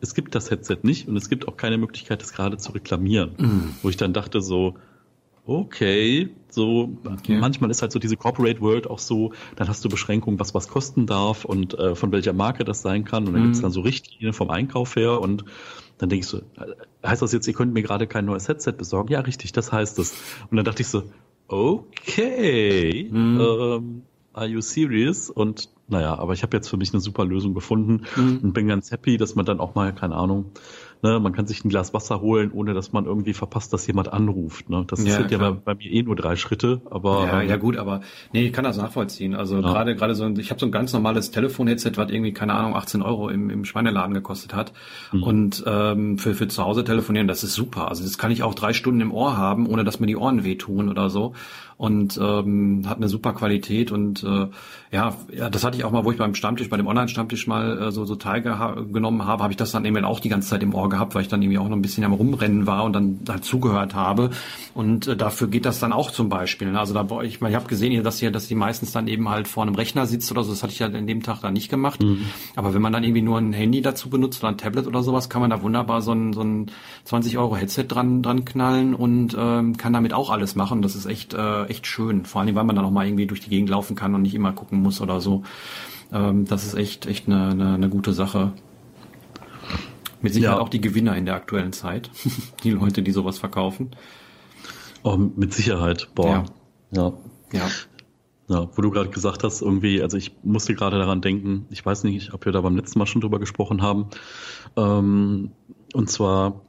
es gibt das Headset nicht und es gibt auch keine Möglichkeit, das gerade zu reklamieren. Mm. Wo ich dann dachte so, okay, so okay. manchmal ist halt so diese Corporate World auch so, dann hast du Beschränkungen, was was kosten darf und äh, von welcher Marke das sein kann und dann mm. gibt es dann so Richtlinien vom Einkauf her und dann denke ich so, heißt das jetzt, ihr könnt mir gerade kein neues Headset besorgen? Ja, richtig, das heißt es. Und dann dachte ich so, okay, mm. ähm, are you serious? Und naja, aber ich habe jetzt für mich eine super Lösung gefunden mhm. und bin ganz happy, dass man dann auch mal, keine Ahnung, ne, man kann sich ein Glas Wasser holen, ohne dass man irgendwie verpasst, dass jemand anruft. Ne? Das ja, sind ja bei, bei, mir eh nur drei Schritte, aber. Ja, ja gut, aber nee, ich kann das nachvollziehen. Also ja. gerade gerade so ein, ich habe so ein ganz normales Telefon-Headset, was irgendwie, keine Ahnung, 18 Euro im, im Schweineladen gekostet hat. Mhm. Und ähm, für, für zu Hause telefonieren, das ist super. Also das kann ich auch drei Stunden im Ohr haben, ohne dass mir die Ohren wehtun oder so und ähm, hat eine super Qualität und äh, ja, ja, das hatte ich auch mal, wo ich beim Stammtisch, bei dem Online-Stammtisch mal äh, so, so teilgenommen habe, habe ich das dann eben auch die ganze Zeit im Ohr gehabt, weil ich dann irgendwie auch noch ein bisschen am Rumrennen war und dann halt zugehört habe und äh, dafür geht das dann auch zum Beispiel. Ne? Also da ich, ich habe gesehen, dass hier, dass die meistens dann eben halt vor einem Rechner sitzt oder so, das hatte ich ja in dem Tag dann nicht gemacht. Mhm. Aber wenn man dann irgendwie nur ein Handy dazu benutzt oder ein Tablet oder sowas, kann man da wunderbar so ein, so ein 20 Euro Headset dran, dran knallen und ähm, kann damit auch alles machen. Das ist echt äh, echt schön. Vor allem, weil man dann auch mal irgendwie durch die Gegend laufen kann und nicht immer gucken muss oder so. Ähm, das ist echt, echt eine, eine, eine gute Sache. Mit Sicherheit ja. auch die Gewinner in der aktuellen Zeit. die Leute, die sowas verkaufen. Oh, mit Sicherheit, boah. Ja. Ja. ja. Ja, wo du gerade gesagt hast, irgendwie, also ich musste gerade daran denken, ich weiß nicht, ob wir da beim letzten Mal schon drüber gesprochen haben. Ähm, und zwar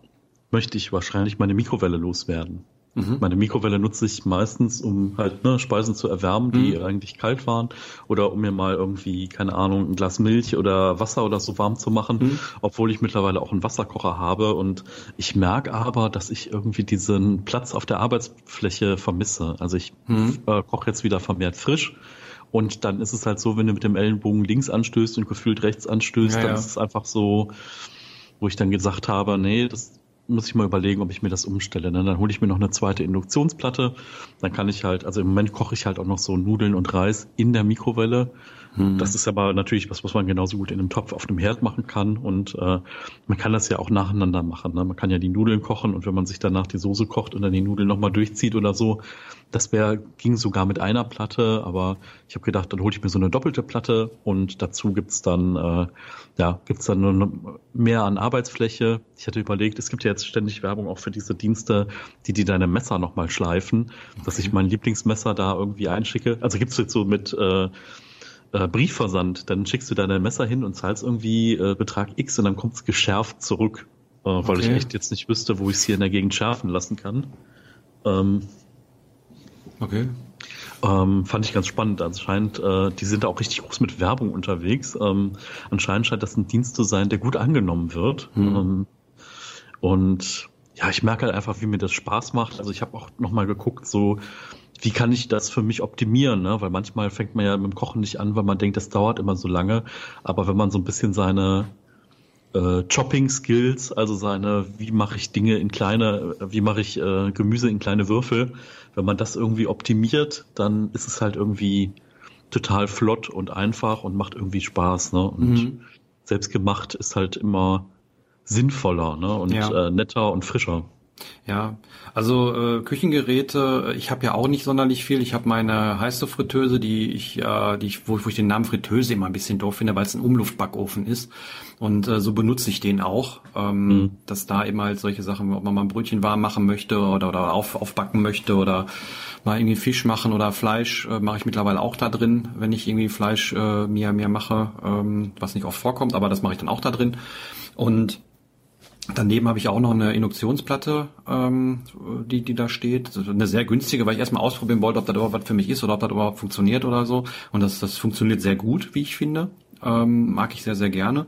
möchte ich wahrscheinlich meine Mikrowelle loswerden. Mhm. Meine Mikrowelle nutze ich meistens, um halt ne, Speisen zu erwärmen, die mhm. eigentlich kalt waren, oder um mir mal irgendwie, keine Ahnung, ein Glas Milch oder Wasser oder so warm zu machen, mhm. obwohl ich mittlerweile auch einen Wasserkocher habe. Und ich merke aber, dass ich irgendwie diesen Platz auf der Arbeitsfläche vermisse. Also ich mhm. äh, koche jetzt wieder vermehrt frisch. Und dann ist es halt so, wenn du mit dem Ellenbogen links anstößt und gefühlt rechts anstößt, ja, dann ja. ist es einfach so, wo ich dann gesagt habe, nee, das muss ich mal überlegen, ob ich mir das umstelle. Ne? Dann hole ich mir noch eine zweite Induktionsplatte. Dann kann ich halt, also im Moment koche ich halt auch noch so Nudeln und Reis in der Mikrowelle. Mhm. Das ist aber natürlich was, was man genauso gut in einem Topf auf dem Herd machen kann. Und äh, man kann das ja auch nacheinander machen. Ne? Man kann ja die Nudeln kochen und wenn man sich danach die Soße kocht und dann die Nudeln nochmal durchzieht oder so, das wäre ging sogar mit einer Platte. Aber ich habe gedacht, dann hole ich mir so eine doppelte Platte und dazu gibt's dann äh, ja gibt's dann nur mehr an Arbeitsfläche. Ich hatte überlegt, es gibt ja jetzt ständig Werbung auch für diese Dienste, die die deine Messer nochmal schleifen, okay. dass ich mein Lieblingsmesser da irgendwie einschicke. Also gibt's jetzt so mit äh, äh, Briefversand, dann schickst du deine Messer hin und zahlst irgendwie äh, Betrag X und dann kommt es geschärft zurück, äh, weil okay. ich echt jetzt nicht wüsste, wo ich es hier in der Gegend schärfen lassen kann. Ähm, okay. Ähm, fand ich ganz spannend. Anscheinend, äh, die sind auch richtig groß mit Werbung unterwegs. Ähm, anscheinend scheint das ein Dienst zu sein, der gut angenommen wird. Mhm. Ähm, und ja, ich merke halt einfach, wie mir das Spaß macht. Also ich habe auch nochmal geguckt, so wie kann ich das für mich optimieren? Ne? Weil manchmal fängt man ja mit dem Kochen nicht an, weil man denkt, das dauert immer so lange. Aber wenn man so ein bisschen seine äh, Chopping-Skills, also seine, wie mache ich Dinge in kleine, wie mache ich äh, Gemüse in kleine Würfel, wenn man das irgendwie optimiert, dann ist es halt irgendwie total flott und einfach und macht irgendwie Spaß. Ne? Und mhm. selbstgemacht ist halt immer sinnvoller ne? und ja. äh, netter und frischer. Ja, also äh, Küchengeräte, ich habe ja auch nicht sonderlich viel. Ich habe meine heiße Fritteuse, die ich, äh, die ich, wo, wo ich den Namen Fritteuse immer ein bisschen doof finde, weil es ein Umluftbackofen ist. Und äh, so benutze ich den auch, ähm, mhm. dass da eben halt solche Sachen, ob man mal ein Brötchen warm machen möchte oder, oder auf, aufbacken möchte oder mal irgendwie Fisch machen oder Fleisch, äh, mache ich mittlerweile auch da drin, wenn ich irgendwie Fleisch äh, mir, mir mache, ähm, was nicht oft vorkommt, aber das mache ich dann auch da drin. Und Daneben habe ich auch noch eine Induktionsplatte, ähm, die, die da steht. Eine sehr günstige, weil ich erstmal ausprobieren wollte, ob das überhaupt was für mich ist oder ob das überhaupt funktioniert oder so. Und das, das funktioniert sehr gut, wie ich finde. Ähm, mag ich sehr, sehr gerne.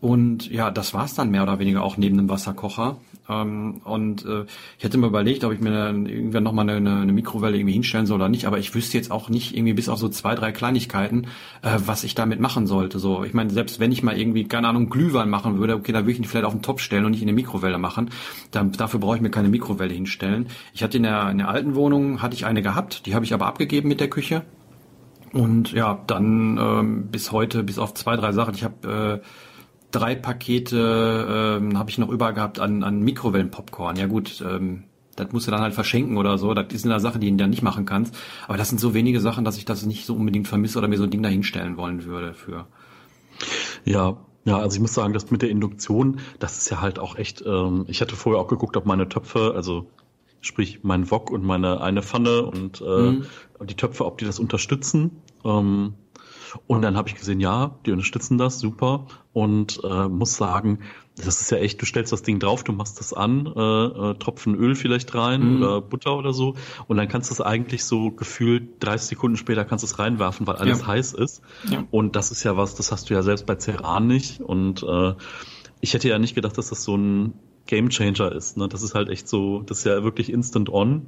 Und ja, das war's dann mehr oder weniger auch neben dem Wasserkocher. Ähm, und äh, ich hätte mir überlegt, ob ich mir dann irgendwann nochmal eine, eine Mikrowelle irgendwie hinstellen soll oder nicht, aber ich wüsste jetzt auch nicht irgendwie bis auf so zwei, drei Kleinigkeiten, äh, was ich damit machen sollte. So, ich meine, selbst wenn ich mal irgendwie, keine Ahnung, Glühwein machen würde, okay, da würde ich ihn vielleicht auf den Topf stellen und nicht in eine Mikrowelle machen. Dann, dafür brauche ich mir keine Mikrowelle hinstellen. Ich hatte in der, in der alten Wohnung, hatte ich eine gehabt, die habe ich aber abgegeben mit der Küche. Und ja, dann ähm, bis heute, bis auf zwei, drei Sachen. Ich habe äh, drei Pakete ähm, habe ich noch über gehabt an, an Mikrowellenpopcorn. Ja gut, ähm, das musst du dann halt verschenken oder so. Das ist eine Sache, die du dann nicht machen kannst. Aber das sind so wenige Sachen, dass ich das nicht so unbedingt vermisse oder mir so ein Ding dahinstellen wollen würde für. Ja, ja, also ich muss sagen, das mit der Induktion, das ist ja halt auch echt, ähm, ich hatte vorher auch geguckt, ob meine Töpfe, also sprich mein Wok und meine eine Pfanne und äh, mhm. die Töpfe, ob die das unterstützen. Ähm, Und dann habe ich gesehen, ja, die unterstützen das, super. Und äh, muss sagen, das ist ja echt, du stellst das Ding drauf, du machst das an, äh, äh, Tropfen Öl vielleicht rein mhm. oder Butter oder so. Und dann kannst du es eigentlich so gefühlt 30 Sekunden später kannst du es reinwerfen, weil alles ja. heiß ist. Ja. Und das ist ja was, das hast du ja selbst bei Ceran nicht. Und äh, ich hätte ja nicht gedacht, dass das so ein Game Changer ist. Ne? Das ist halt echt so, das ist ja wirklich instant on.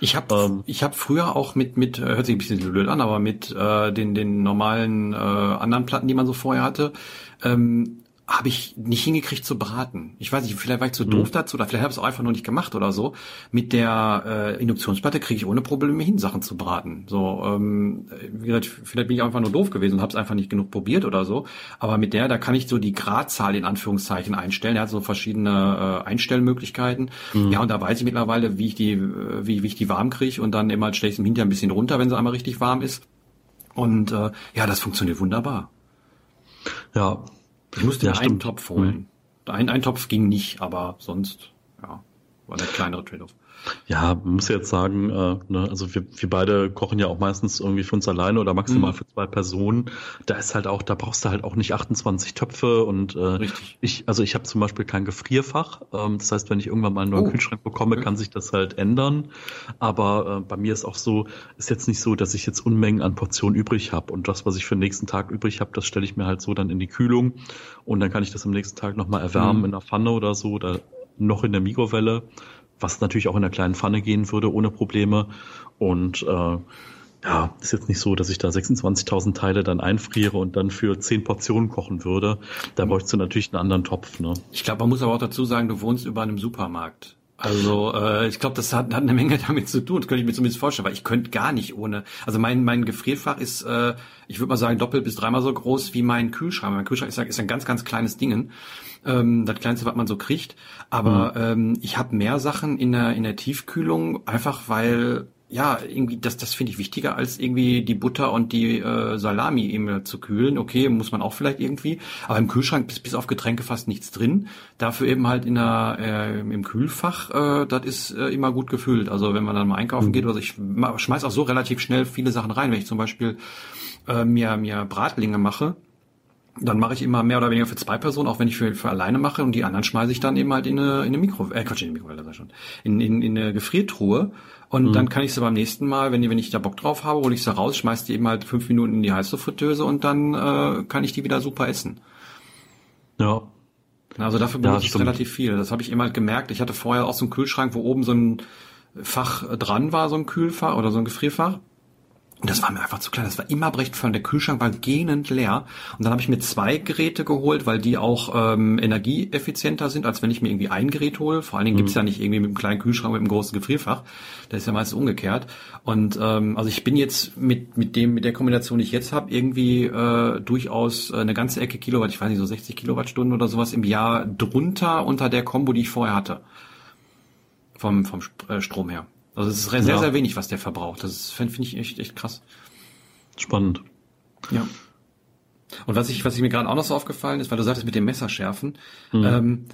Ich habe ähm, ich hab früher auch mit mit äh, hört sich ein bisschen blöd an, aber mit äh, den den normalen äh, anderen Platten, die man so vorher hatte, ähm, habe ich nicht hingekriegt zu braten. Ich weiß nicht, vielleicht war ich zu mhm. doof dazu oder vielleicht habe ich es auch einfach nur nicht gemacht oder so. Mit der äh, Induktionsplatte kriege ich ohne Probleme hin, Sachen zu braten. So, ähm, wie gesagt, vielleicht bin ich einfach nur doof gewesen und habe es einfach nicht genug probiert oder so. Aber mit der, da kann ich so die Gradzahl in Anführungszeichen einstellen. Er hat so verschiedene äh, Einstellmöglichkeiten. Mhm. Ja, und da weiß ich mittlerweile, wie ich die, äh, wie, wie ich die warm kriege und dann immer stelle ich es im Hinterher ein bisschen runter, wenn sie einmal richtig warm ist. Und äh, ja, das funktioniert wunderbar. Ja, ich musste ja, einen Topf holen. Mhm. Ein, ein Topf ging nicht, aber sonst, ja, war der kleinere Trade-off. Ja, man muss jetzt sagen, äh, ne, also wir, wir beide kochen ja auch meistens irgendwie für uns alleine oder maximal mhm. für zwei Personen. Da ist halt auch, da brauchst du halt auch nicht 28 Töpfe und äh, Richtig. ich, also ich habe zum Beispiel kein Gefrierfach. Ähm, das heißt, wenn ich irgendwann mal einen neuen oh. Kühlschrank bekomme, okay. kann sich das halt ändern. Aber äh, bei mir ist auch so, ist jetzt nicht so, dass ich jetzt Unmengen an Portionen übrig habe und das, was ich für den nächsten Tag übrig habe, das stelle ich mir halt so dann in die Kühlung und dann kann ich das am nächsten Tag nochmal erwärmen mhm. in der Pfanne oder so oder noch in der Mikrowelle was natürlich auch in einer kleinen Pfanne gehen würde ohne Probleme. Und äh, ja, ist jetzt nicht so, dass ich da 26.000 Teile dann einfriere und dann für 10 Portionen kochen würde. Da bräuchtest du natürlich einen anderen Topf. Ne? Ich glaube, man muss aber auch dazu sagen, du wohnst über einem Supermarkt. Also äh, ich glaube, das hat, hat eine Menge damit zu tun. Das könnte ich mir zumindest vorstellen, weil ich könnte gar nicht ohne. Also mein mein Gefrierfach ist, äh, ich würde mal sagen, doppelt bis dreimal so groß wie mein Kühlschrank. Mein Kühlschrank ist, ist ein ganz ganz kleines Ding ähm, das kleinste, was man so kriegt. Aber mhm. ähm, ich habe mehr Sachen in der in der Tiefkühlung, einfach weil ja, irgendwie, das, das finde ich wichtiger, als irgendwie die Butter und die äh, Salami eben zu kühlen. Okay, muss man auch vielleicht irgendwie. Aber im Kühlschrank ist bis auf Getränke fast nichts drin. Dafür eben halt in der, äh, im Kühlfach, äh, das ist äh, immer gut gefüllt. Also wenn man dann mal einkaufen mhm. geht, also ich schmeiß auch so relativ schnell viele Sachen rein. Wenn ich zum Beispiel äh, mir, mir Bratlinge mache, dann mache ich immer mehr oder weniger für zwei Personen, auch wenn ich für, für alleine mache und die anderen schmeiße ich dann eben halt in eine, in eine Mikro, äh, Quatsch, in eine Mikrowelle, schon, in, in, in eine Gefriertruhe und mhm. dann kann ich sie beim nächsten Mal, wenn, wenn ich da Bock drauf habe, hole ich sie raus, schmeiße die eben halt fünf Minuten in die Heißluftfritteuse und dann äh, kann ich die wieder super essen. Ja. Also dafür benutze ja, ich relativ viel. Das habe ich immer halt gemerkt. Ich hatte vorher auch so einen Kühlschrank, wo oben so ein Fach dran war, so ein Kühlfach oder so ein Gefrierfach. Und das war mir einfach zu klein. Das war immer recht voll. Der Kühlschrank war gähnend leer. Und dann habe ich mir zwei Geräte geholt, weil die auch ähm, energieeffizienter sind, als wenn ich mir irgendwie ein Gerät hole. Vor allen Dingen mhm. gibt's ja nicht irgendwie mit einem kleinen Kühlschrank mit einem großen Gefrierfach. Das ist ja meistens umgekehrt. Und ähm, also ich bin jetzt mit mit dem mit der Kombination, die ich jetzt habe, irgendwie äh, durchaus eine ganze Ecke Kilowatt, ich weiß nicht, so 60 Kilowattstunden oder sowas im Jahr drunter unter der Kombo, die ich vorher hatte. Vom, vom äh, Strom her. Also es ist sehr, ja. sehr wenig, was der verbraucht. Das finde find ich echt, echt krass. Spannend. Ja. Und was ich, was ich mir gerade auch noch so aufgefallen ist, weil du sagtest mit dem Messerschärfen, mhm. ähm,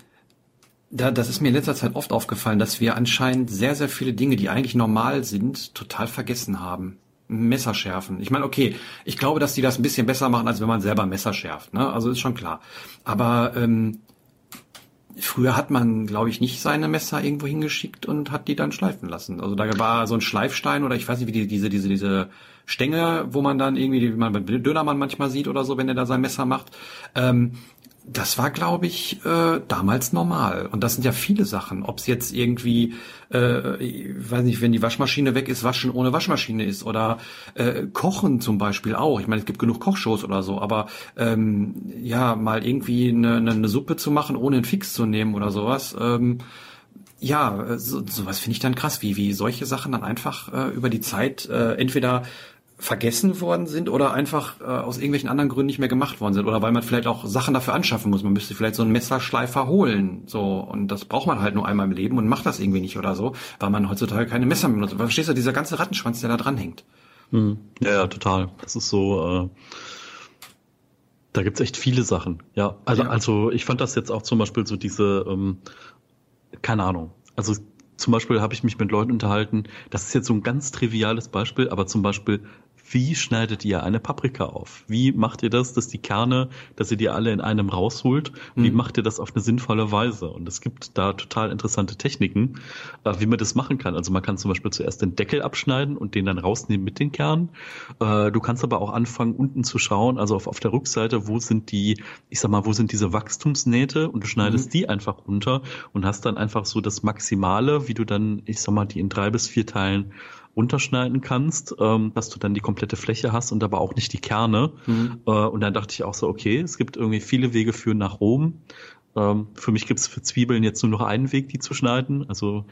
da, das ist mir in letzter Zeit oft aufgefallen, dass wir anscheinend sehr, sehr viele Dinge, die eigentlich normal sind, total vergessen haben. Messer schärfen. Ich meine, okay, ich glaube, dass die das ein bisschen besser machen, als wenn man selber Messer schärft. Ne? Also ist schon klar. Aber ähm, Früher hat man, glaube ich, nicht seine Messer irgendwo hingeschickt und hat die dann schleifen lassen. Also da war so ein Schleifstein oder ich weiß nicht, wie die, diese, diese, diese Stängel, wo man dann irgendwie, wie man beim Dönermann manchmal sieht oder so, wenn er da sein Messer macht. Ähm, das war, glaube ich, äh, damals normal. Und das sind ja viele Sachen. Ob es jetzt irgendwie, äh, ich weiß nicht, wenn die Waschmaschine weg ist, waschen ohne Waschmaschine ist oder äh, Kochen zum Beispiel auch. Ich meine, es gibt genug Kochshows oder so, aber ähm, ja, mal irgendwie eine, eine, eine Suppe zu machen, ohne einen Fix zu nehmen oder sowas. Ähm, ja, so, sowas finde ich dann krass, wie, wie solche Sachen dann einfach äh, über die Zeit äh, entweder vergessen worden sind oder einfach äh, aus irgendwelchen anderen Gründen nicht mehr gemacht worden sind oder weil man vielleicht auch Sachen dafür anschaffen muss. Man müsste vielleicht so einen Messerschleifer holen, so und das braucht man halt nur einmal im Leben und macht das irgendwie nicht oder so, weil man heutzutage keine Messer mehr benutzt. Verstehst du, dieser ganze Rattenschwanz, der da dran hängt? Hm. Ja, ja, total. Das ist so. Äh da gibt's echt viele Sachen. Ja, also ja. also ich fand das jetzt auch zum Beispiel so diese, ähm, keine Ahnung. Also zum Beispiel habe ich mich mit Leuten unterhalten, das ist jetzt so ein ganz triviales Beispiel, aber zum Beispiel wie schneidet ihr eine Paprika auf? Wie macht ihr das, dass die Kerne, dass ihr die alle in einem rausholt? Wie mhm. macht ihr das auf eine sinnvolle Weise? Und es gibt da total interessante Techniken, äh, wie man das machen kann. Also man kann zum Beispiel zuerst den Deckel abschneiden und den dann rausnehmen mit den Kernen. Äh, du kannst aber auch anfangen, unten zu schauen, also auf, auf der Rückseite, wo sind die, ich sag mal, wo sind diese Wachstumsnähte und du schneidest mhm. die einfach runter und hast dann einfach so das Maximale, wie du dann, ich sag mal, die in drei bis vier Teilen unterschneiden kannst, ähm, dass du dann die komplette Fläche hast und aber auch nicht die Kerne. Mhm. Äh, und dann dachte ich auch so, okay, es gibt irgendwie viele Wege führen nach Rom. Ähm, für mich gibt es für Zwiebeln jetzt nur noch einen Weg, die zu schneiden. Also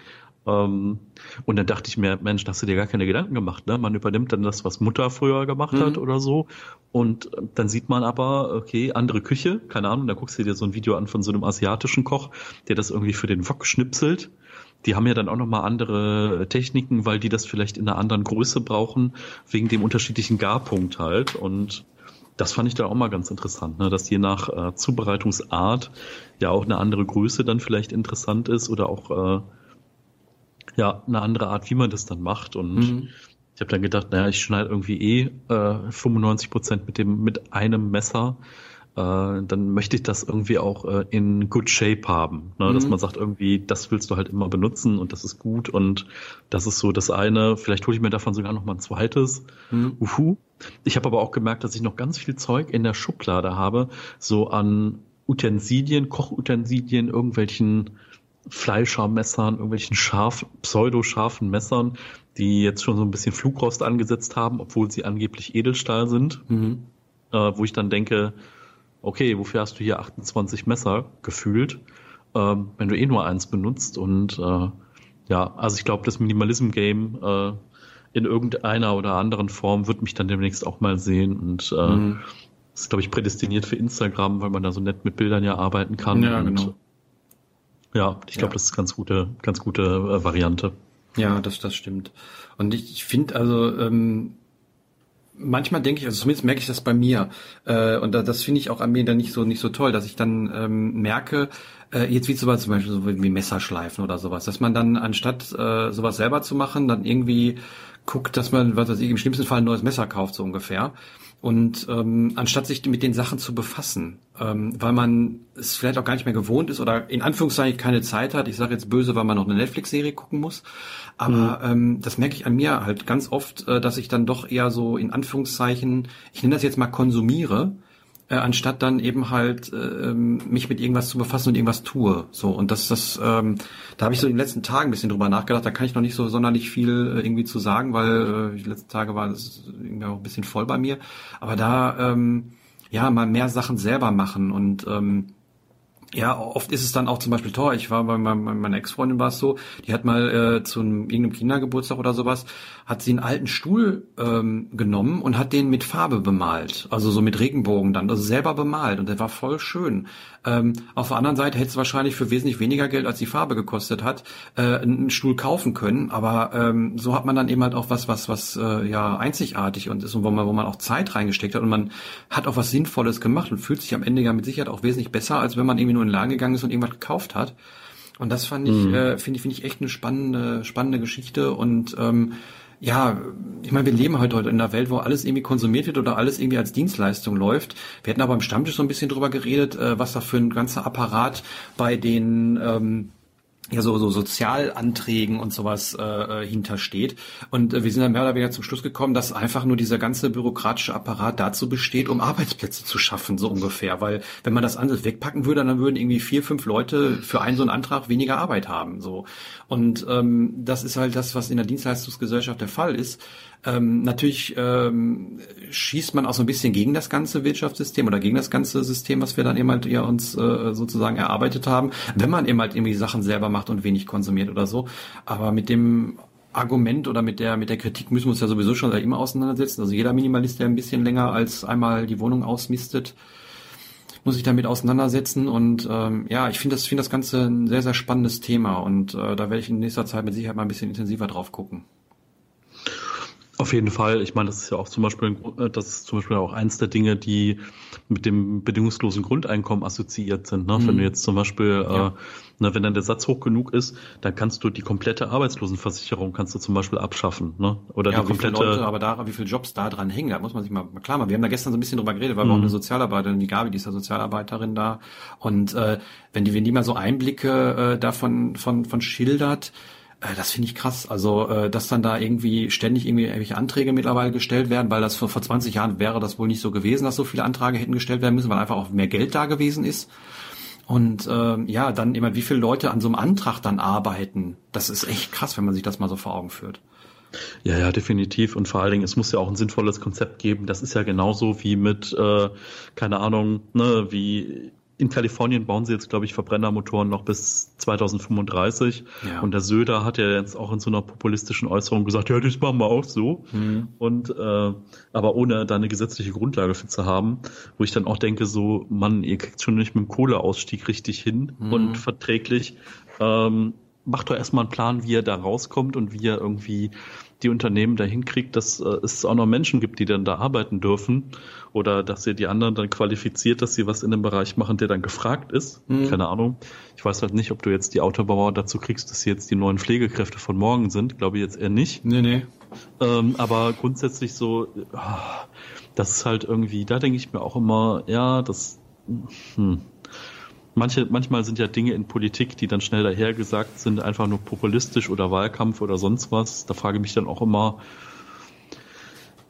ähm, und dann dachte ich mir, Mensch, da hast du dir gar keine Gedanken gemacht. Ne? Man übernimmt dann das, was Mutter früher gemacht mhm. hat oder so. Und dann sieht man aber, okay, andere Küche, keine Ahnung, da guckst du dir so ein Video an von so einem asiatischen Koch, der das irgendwie für den Wok schnipselt. Die haben ja dann auch nochmal andere Techniken, weil die das vielleicht in einer anderen Größe brauchen, wegen dem unterschiedlichen Garpunkt halt. Und das fand ich da auch mal ganz interessant, ne? dass je nach äh, Zubereitungsart ja auch eine andere Größe dann vielleicht interessant ist oder auch äh, ja, eine andere Art, wie man das dann macht. Und mhm. ich habe dann gedacht, naja, ich schneide irgendwie eh äh, 95 Prozent mit dem mit einem Messer. Äh, dann möchte ich das irgendwie auch äh, in good shape haben. Ne? Mhm. Dass man sagt, irgendwie, das willst du halt immer benutzen und das ist gut und das ist so das eine. Vielleicht hole ich mir davon sogar noch mal ein zweites. Mhm. Uhu. Ich habe aber auch gemerkt, dass ich noch ganz viel Zeug in der Schublade habe, so an Utensilien, Kochutensilien, irgendwelchen Fleischermessern, irgendwelchen scharf, pseudo-scharfen Messern, die jetzt schon so ein bisschen Flugrost angesetzt haben, obwohl sie angeblich Edelstahl sind. Mhm. Äh, wo ich dann denke, okay, wofür hast du hier 28 Messer gefühlt, ähm, wenn du eh nur eins benutzt? Und äh, ja, also ich glaube, das Minimalism-Game äh, in irgendeiner oder anderen Form wird mich dann demnächst auch mal sehen und äh, mhm. ist, glaube ich, prädestiniert für Instagram, weil man da so nett mit Bildern ja arbeiten kann. Ja, und, genau ja, ich glaube, ja. das ist ganz gute, ganz gute äh, Variante. Ja, das, das stimmt. Und ich, ich finde also, ähm, manchmal denke ich, also zumindest merke ich das bei mir, äh, und da, das finde ich auch an mir dann nicht so nicht so toll, dass ich dann ähm, merke, äh, jetzt wie zum Beispiel so wie Messerschleifen oder sowas, dass man dann anstatt äh, sowas selber zu machen, dann irgendwie guckt, dass man, was weiß ich, im schlimmsten Fall ein neues Messer kauft, so ungefähr. Und ähm, anstatt sich mit den Sachen zu befassen, ähm, weil man es vielleicht auch gar nicht mehr gewohnt ist oder in Anführungszeichen keine Zeit hat, ich sage jetzt böse, weil man noch eine Netflix-Serie gucken muss, aber mhm. ähm, das merke ich an mir halt ganz oft, äh, dass ich dann doch eher so in Anführungszeichen, ich nenne das jetzt mal konsumiere, äh, anstatt dann eben halt äh, mich mit irgendwas zu befassen und irgendwas tue. So und das, das, ähm, da habe ich so in den letzten Tagen ein bisschen drüber nachgedacht. Da kann ich noch nicht so sonderlich viel äh, irgendwie zu sagen, weil äh, die letzten Tage war das irgendwie auch ein bisschen voll bei mir. Aber da ähm, ja mal mehr Sachen selber machen und ähm, ja, oft ist es dann auch zum Beispiel Tor. Ich war bei meiner Ex-Freundin war es so, die hat mal äh, zu einem, irgendeinem Kindergeburtstag oder sowas, hat sie einen alten Stuhl ähm, genommen und hat den mit Farbe bemalt. Also so mit Regenbogen dann, also selber bemalt und der war voll schön. Ähm, auf der anderen Seite hätte es wahrscheinlich für wesentlich weniger Geld, als die Farbe gekostet hat, äh, einen Stuhl kaufen können. Aber ähm, so hat man dann eben halt auch was, was, was äh, ja einzigartig und ist und wo man, wo man auch Zeit reingesteckt hat und man hat auch was Sinnvolles gemacht und fühlt sich am Ende ja mit Sicherheit auch wesentlich besser, als wenn man irgendwie nur in den Laden gegangen ist und irgendwas gekauft hat. Und das fand ich, mhm. äh, finde ich, finde ich echt eine spannende, spannende Geschichte und ähm, ja, ich meine, wir leben halt heute in einer Welt, wo alles irgendwie konsumiert wird oder alles irgendwie als Dienstleistung läuft. Wir hatten aber im Stammtisch so ein bisschen drüber geredet, äh, was da für ein ganzer Apparat bei den ähm, ja so, so Sozialanträgen und sowas äh, äh, hintersteht. Und äh, wir sind dann mehr oder weniger zum Schluss gekommen, dass einfach nur dieser ganze bürokratische Apparat dazu besteht, um Arbeitsplätze zu schaffen, so ungefähr. Weil wenn man das alles wegpacken würde, dann würden irgendwie vier, fünf Leute für einen so einen Antrag weniger Arbeit haben. So. Und ähm, das ist halt das, was in der Dienstleistungsgesellschaft der Fall ist. Ähm, natürlich ähm, schießt man auch so ein bisschen gegen das ganze Wirtschaftssystem oder gegen das ganze System, was wir dann eben halt ja uns äh, sozusagen erarbeitet haben, wenn man eben halt irgendwie Sachen selber macht und wenig konsumiert oder so. Aber mit dem Argument oder mit der mit der Kritik müssen wir uns ja sowieso schon immer auseinandersetzen. Also jeder Minimalist, der ein bisschen länger als einmal die Wohnung ausmistet, muss sich damit auseinandersetzen. Und ähm, ja, ich finde das finde das Ganze ein sehr sehr spannendes Thema und äh, da werde ich in nächster Zeit mit Sicherheit mal ein bisschen intensiver drauf gucken. Auf jeden Fall. Ich meine, das ist ja auch zum Beispiel, äh, das ist zum Beispiel auch eins der Dinge, die mit dem bedingungslosen Grundeinkommen assoziiert sind. Ne? Mhm. Wenn du jetzt zum Beispiel, ja. äh, ne, wenn dann der Satz hoch genug ist, dann kannst du die komplette Arbeitslosenversicherung kannst du zum Beispiel abschaffen. Ne? Oder ja, die komplette. Leute, aber da, wie viele Jobs da dran hängen, da muss man sich mal klar machen. Wir haben da gestern so ein bisschen drüber geredet, weil mhm. wir auch eine Sozialarbeiterin, die Gabi, die ist ja Sozialarbeiterin da. Und äh, wenn die, wenn die mal so Einblicke äh, davon von, von schildert, äh, das finde ich krass. Also, äh, dass dann da irgendwie ständig irgendwie irgendwelche Anträge mittlerweile gestellt werden, weil das vor, vor 20 Jahren wäre das wohl nicht so gewesen, dass so viele Anträge hätten gestellt werden müssen, weil einfach auch mehr Geld da gewesen ist. Und äh, ja, dann immer, wie viele Leute an so einem Antrag dann arbeiten. Das ist echt krass, wenn man sich das mal so vor Augen führt. Ja, ja, definitiv. Und vor allen Dingen, es muss ja auch ein sinnvolles Konzept geben. Das ist ja genauso wie mit, äh, keine Ahnung, ne, wie in Kalifornien bauen sie jetzt, glaube ich, Verbrennermotoren noch bis 2035. Ja. Und der Söder hat ja jetzt auch in so einer populistischen Äußerung gesagt, ja, das machen wir auch so. Mhm. Und äh, aber ohne da eine gesetzliche Grundlage für zu haben, wo ich dann auch denke, so, Mann, ihr kriegt schon nicht mit dem Kohleausstieg richtig hin mhm. und verträglich. Ähm, macht doch erstmal einen Plan, wie er da rauskommt und wie er irgendwie die Unternehmen dahin kriegt, dass äh, es auch noch Menschen gibt, die dann da arbeiten dürfen oder dass ihr die anderen dann qualifiziert, dass sie was in dem Bereich machen, der dann gefragt ist. Mhm. Keine Ahnung. Ich weiß halt nicht, ob du jetzt die Autobauer dazu kriegst, dass sie jetzt die neuen Pflegekräfte von morgen sind. Glaube ich jetzt eher nicht. Nee, nee. Ähm, aber grundsätzlich so, ah, das ist halt irgendwie, da denke ich mir auch immer, ja, das, hm, manche, manchmal sind ja Dinge in Politik, die dann schnell dahergesagt sind, einfach nur populistisch oder Wahlkampf oder sonst was. Da frage ich mich dann auch immer,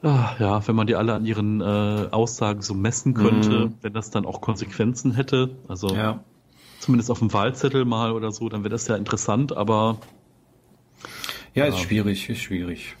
ah, ja, wenn man die alle an ihren äh, Aussagen so messen könnte, mhm. wenn das dann auch Konsequenzen hätte, also ja. zumindest auf dem Wahlzettel mal oder so, dann wäre das ja interessant, aber ja, ist schwierig, ist schwierig.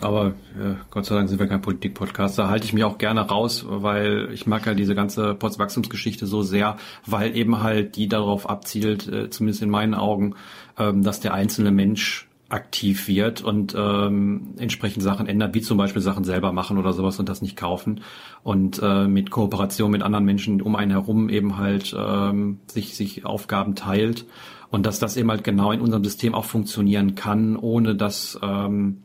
Aber äh, Gott sei Dank sind wir kein Politik-Podcast. Da halte ich mich auch gerne raus, weil ich mag ja diese ganze Postwachstumsgeschichte so sehr, weil eben halt die darauf abzielt, äh, zumindest in meinen Augen, ähm, dass der einzelne Mensch aktiv wird und ähm, entsprechend Sachen ändert, wie zum Beispiel Sachen selber machen oder sowas und das nicht kaufen und äh, mit Kooperation mit anderen Menschen um einen herum eben halt ähm, sich sich Aufgaben teilt und dass das eben halt genau in unserem System auch funktionieren kann, ohne dass ähm,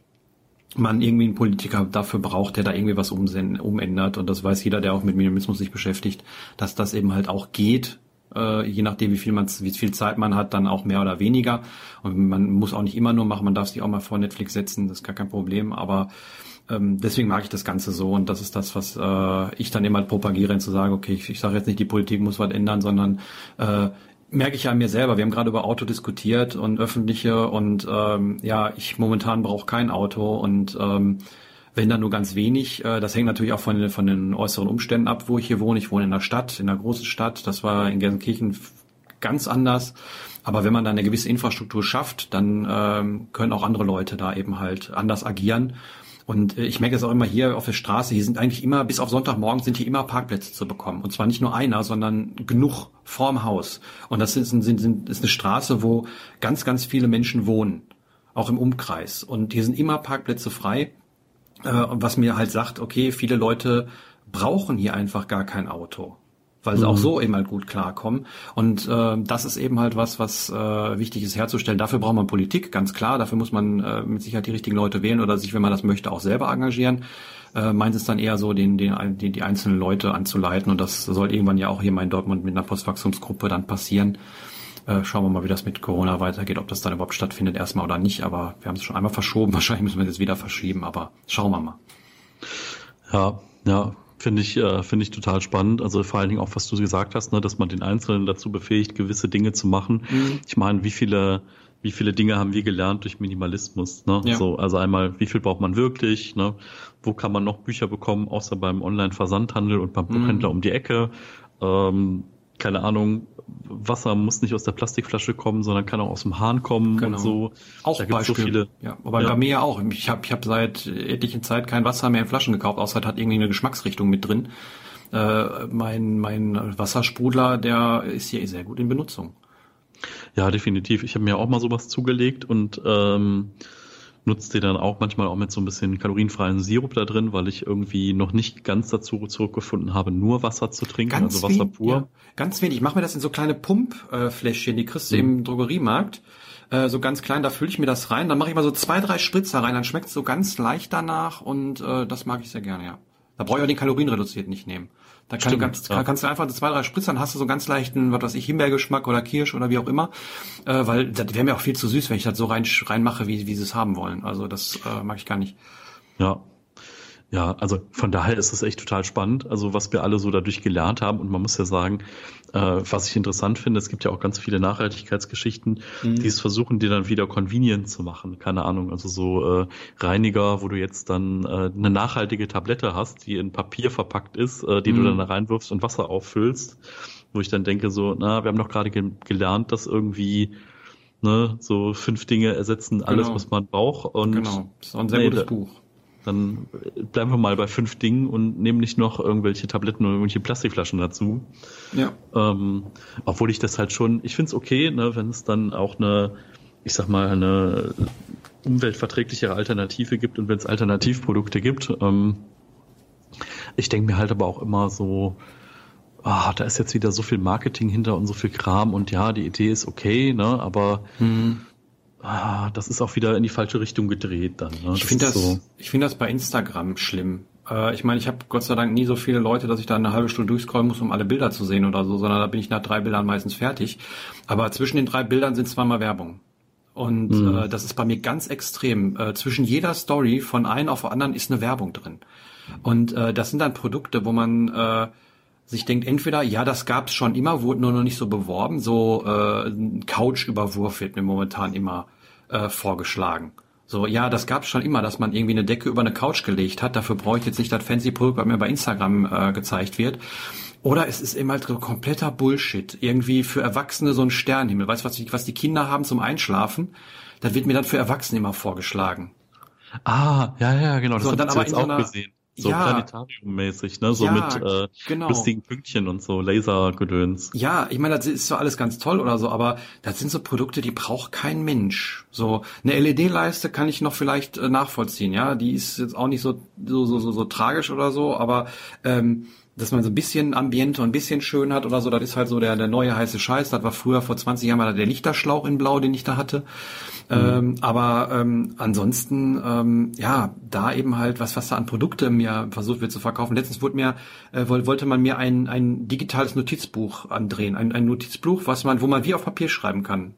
man irgendwie einen Politiker dafür braucht, der da irgendwie was umändert. Und das weiß jeder, der auch mit Minimalismus sich beschäftigt, dass das eben halt auch geht, äh, je nachdem, wie viel man, wie viel Zeit man hat, dann auch mehr oder weniger. Und man muss auch nicht immer nur machen, man darf sich auch mal vor Netflix setzen, das ist gar kein Problem. Aber ähm, deswegen mag ich das Ganze so und das ist das, was äh, ich dann immer propagiere, zu sagen, okay, ich, ich sage jetzt nicht, die Politik muss was ändern, sondern äh, merke ich an mir selber. Wir haben gerade über Auto diskutiert und öffentliche und ähm, ja, ich momentan brauche kein Auto und ähm, wenn dann nur ganz wenig. Äh, das hängt natürlich auch von, von den äußeren Umständen ab, wo ich hier wohne. Ich wohne in der Stadt, in einer großen Stadt. Das war in Gelsenkirchen ganz anders. Aber wenn man da eine gewisse Infrastruktur schafft, dann ähm, können auch andere Leute da eben halt anders agieren. Und äh, ich merke es auch immer hier auf der Straße, hier sind eigentlich immer, bis auf Sonntagmorgen sind hier immer Parkplätze zu bekommen. Und zwar nicht nur einer, sondern genug vorm Haus. Und das ist, sind, ist eine Straße, wo ganz, ganz viele Menschen wohnen. Auch im Umkreis. Und hier sind immer Parkplätze frei. Äh, was mir halt sagt, okay, viele Leute brauchen hier einfach gar kein Auto weil sie mhm. auch so eben halt gut klarkommen. Und äh, das ist eben halt was, was äh, wichtig ist herzustellen. Dafür braucht man Politik, ganz klar. Dafür muss man äh, mit Sicherheit die richtigen Leute wählen oder sich, wenn man das möchte, auch selber engagieren. Äh, meint es dann eher so, den, den, den, die einzelnen Leute anzuleiten. Und das soll irgendwann ja auch hier mal in Dortmund mit einer Postwachstumsgruppe dann passieren. Äh, schauen wir mal, wie das mit Corona weitergeht, ob das dann überhaupt stattfindet erstmal oder nicht. Aber wir haben es schon einmal verschoben. Wahrscheinlich müssen wir es jetzt wieder verschieben. Aber schauen wir mal. Ja, ja, Finde ich, äh, finde ich total spannend. Also vor allen Dingen auch, was du gesagt hast, ne, dass man den Einzelnen dazu befähigt, gewisse Dinge zu machen. Mhm. Ich meine, wie viele, wie viele Dinge haben wir gelernt durch Minimalismus? Ne? Ja. So, also einmal, wie viel braucht man wirklich? Ne? Wo kann man noch Bücher bekommen, außer beim Online-Versandhandel und beim Buchhändler mhm. um die Ecke? Ähm, keine Ahnung, Wasser muss nicht aus der Plastikflasche kommen, sondern kann auch aus dem Hahn kommen genau. und so. Auch da Beispiel. So viele, ja, aber ja. bei mir ja auch. Ich habe ich hab seit etlichen Zeit kein Wasser mehr in Flaschen gekauft, außer es hat irgendwie eine Geschmacksrichtung mit drin. Äh, mein, mein Wassersprudler, der ist hier sehr gut in Benutzung. Ja, definitiv. Ich habe mir auch mal sowas zugelegt und ähm, nutze die dann auch manchmal auch mit so ein bisschen kalorienfreien Sirup da drin, weil ich irgendwie noch nicht ganz dazu zurückgefunden habe, nur Wasser zu trinken, ganz also Wasser pur. Ja, ganz wenig. Ich mache mir das in so kleine Pumpfläschchen, die kriegst du mhm. im Drogeriemarkt. Äh, so ganz klein, da fülle ich mir das rein. Dann mache ich mal so zwei, drei Spritzer rein, dann schmeckt es so ganz leicht danach und äh, das mag ich sehr gerne, ja. Da brauche ich auch den Kalorienreduziert nicht nehmen. Da kann Stimmt, du ganz, ja. kannst du einfach zwei, drei Spritzern, hast du so ganz leichten, was weiß ich, Himbeergeschmack oder Kirsch oder wie auch immer. Äh, weil das wäre mir auch viel zu süß, wenn ich das so rein reinmache, wie, wie sie es haben wollen. Also das äh, mag ich gar nicht. Ja, ja, also von daher ist es echt total spannend, also was wir alle so dadurch gelernt haben. Und man muss ja sagen, äh, was ich interessant finde, es gibt ja auch ganz viele Nachhaltigkeitsgeschichten, mhm. die es versuchen, die dann wieder convenient zu machen. Keine Ahnung, also so äh, Reiniger, wo du jetzt dann äh, eine nachhaltige Tablette hast, die in Papier verpackt ist, äh, die mhm. du dann da reinwirfst und Wasser auffüllst. Wo ich dann denke so, na, wir haben doch gerade ge gelernt, dass irgendwie ne, so fünf Dinge ersetzen alles, genau. was man braucht. Und genau, das ist auch ein sehr nee, gutes Buch dann bleiben wir mal bei fünf Dingen und nehmen nicht noch irgendwelche Tabletten oder irgendwelche Plastikflaschen dazu. Ja. Ähm, obwohl ich das halt schon, ich finde es okay, ne, wenn es dann auch eine, ich sag mal, eine umweltverträglichere Alternative gibt und wenn es Alternativprodukte gibt. Ähm, ich denke mir halt aber auch immer so, ah, da ist jetzt wieder so viel Marketing hinter und so viel Kram und ja, die Idee ist okay, ne, aber mhm ah, das ist auch wieder in die falsche Richtung gedreht dann. Ne? Ich finde das, so. ich finde das bei Instagram schlimm. Äh, ich meine, ich habe Gott sei Dank nie so viele Leute, dass ich da eine halbe Stunde durchscrollen muss, um alle Bilder zu sehen oder so, sondern da bin ich nach drei Bildern meistens fertig. Aber zwischen den drei Bildern sind zweimal Werbung. Und mhm. äh, das ist bei mir ganz extrem. Äh, zwischen jeder Story von einem auf den anderen ist eine Werbung drin. Und äh, das sind dann Produkte, wo man äh, sich denkt, entweder, ja, das gab's schon immer, wurde nur noch nicht so beworben, so äh, ein Couch-Überwurf wird mir momentan immer äh, vorgeschlagen. So, ja, das gab's schon immer, dass man irgendwie eine Decke über eine Couch gelegt hat. Dafür brauche ich jetzt nicht das fancy Produkt, was mir bei Instagram äh, gezeigt wird. Oder es ist immer halt so kompletter Bullshit. Irgendwie für Erwachsene so ein Sternenhimmel. Weißt du, was, was die Kinder haben zum Einschlafen? Das wird mir dann für Erwachsene immer vorgeschlagen. Ah, ja, ja, genau. Das so, habe ich jetzt auch einer, gesehen. So ja, Planetarium-mäßig, ne? So ja, mit äh, genau. lustigen Pünktchen und so Lasergedöns. Ja, ich meine, das ist zwar alles ganz toll oder so, aber das sind so Produkte, die braucht kein Mensch. So eine LED-Leiste kann ich noch vielleicht äh, nachvollziehen, ja. Die ist jetzt auch nicht so so so so, so tragisch oder so, aber ähm, dass man so ein bisschen Ambiente und ein bisschen schön hat oder so, das ist halt so der, der neue heiße Scheiß. Das war früher vor 20 Jahren mal der Lichterschlauch in Blau, den ich da hatte. Mhm. Ähm, aber ähm, ansonsten, ähm, ja, da eben halt was, was da an Produkte mir versucht wird zu verkaufen. Letztens wurde mir, äh, wollte man mir ein, ein digitales Notizbuch andrehen. Ein, ein Notizbuch, was man, wo man wie auf Papier schreiben kann.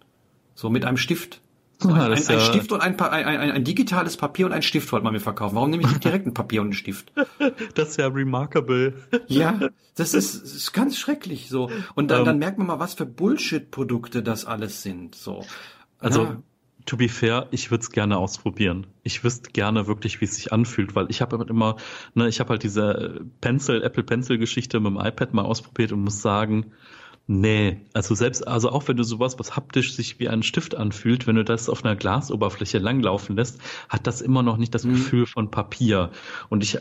So mit einem Stift. So ein, ein, ein Stift und ein, ein, ein, ein digitales Papier und ein Stift wollte man mir verkaufen. Warum nehme ich nicht direkt ein Papier und einen Stift? Das ist ja remarkable. Ja, das ist, das ist ganz schrecklich so. Und dann, um, dann ähm. merkt man mal, was für Bullshit-Produkte das alles sind. So. Also, ja. to be fair, ich würde es gerne ausprobieren. Ich wüsste gerne wirklich, wie es sich anfühlt, weil ich habe immer, ne, ich habe halt diese Pencil, Apple Pencil Geschichte mit dem iPad mal ausprobiert und muss sagen, Nee, also selbst, also auch wenn du sowas, was haptisch sich wie ein Stift anfühlt, wenn du das auf einer Glasoberfläche langlaufen lässt, hat das immer noch nicht das mhm. Gefühl von Papier. Und ich,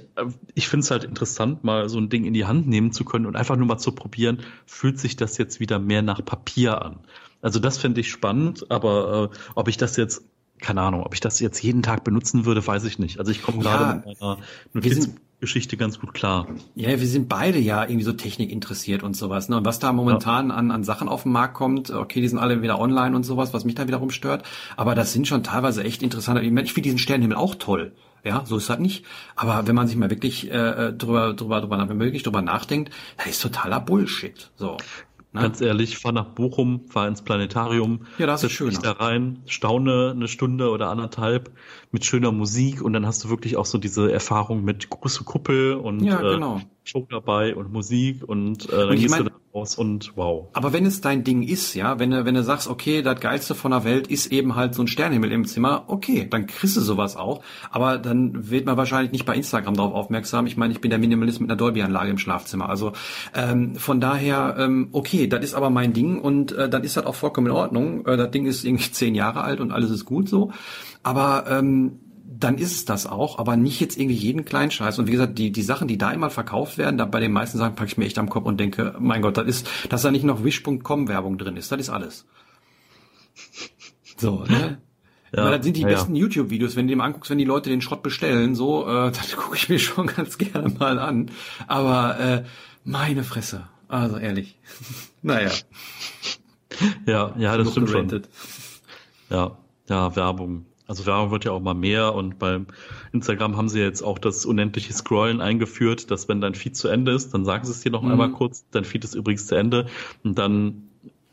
ich finde es halt interessant, mal so ein Ding in die Hand nehmen zu können und einfach nur mal zu probieren, fühlt sich das jetzt wieder mehr nach Papier an. Also das finde ich spannend, aber äh, ob ich das jetzt keine Ahnung, ob ich das jetzt jeden Tag benutzen würde, weiß ich nicht. Also ich komme gerade ja, mit meiner Notiz Geschichte ganz gut klar. Ja, wir sind beide ja irgendwie so Technik interessiert und sowas. Ne? Und was da momentan ja. an, an Sachen auf den Markt kommt, okay, die sind alle wieder online und sowas, was mich da wiederum stört. Aber das sind schon teilweise echt interessante. Ich, ich finde diesen Sternenhimmel auch toll. Ja, so ist das nicht. Aber wenn man sich mal wirklich äh, drüber, drüber, drüber, wenn man wirklich drüber nachdenkt, das ist totaler Bullshit. So. Ne? Ganz ehrlich, fahr nach Bochum, fahr ins Planetarium, ja, das ist schön. da rein, staune eine Stunde oder anderthalb mit schöner Musik und dann hast du wirklich auch so diese Erfahrung mit große Kuppel und ja, genau. äh, Show dabei und Musik und äh, dann und gehst mein, du da raus und wow. Aber wenn es dein Ding ist, ja, wenn du, wenn du sagst, okay, das Geilste von der Welt ist eben halt so ein Sternhimmel im Zimmer, okay, dann kriegst du sowas auch. Aber dann wird man wahrscheinlich nicht bei Instagram darauf aufmerksam. Ich meine, ich bin der Minimalist mit einer Dolby-Anlage im Schlafzimmer. Also ähm, von daher, ähm, okay, das ist aber mein Ding und äh, dann ist das auch vollkommen in Ordnung. Äh, das Ding ist irgendwie zehn Jahre alt und alles ist gut so. Aber ähm, dann ist es das auch, aber nicht jetzt irgendwie jeden kleinen Scheiß. Und wie gesagt, die, die Sachen, die da immer verkauft werden, da bei den meisten Sachen packe ich mir echt am Kopf und denke, mein Gott, das ist, dass da nicht noch Wish.com Werbung drin ist, das ist alles. So, ne? Ja, Weil das sind die ja, besten. YouTube-Videos, wenn du dir mal anguckst, wenn die Leute den Schrott bestellen, so, äh, das gucke ich mir schon ganz gerne mal an. Aber äh, meine Fresse. Also ehrlich. naja. Ja, ja, das stimmt schon. Ja, ja, Werbung. Also Werbung wird ja auch mal mehr und beim Instagram haben sie jetzt auch das unendliche Scrollen eingeführt, dass wenn dein Feed zu Ende ist, dann sagen sie es dir noch mhm. einmal kurz, dein Feed ist übrigens zu Ende und dann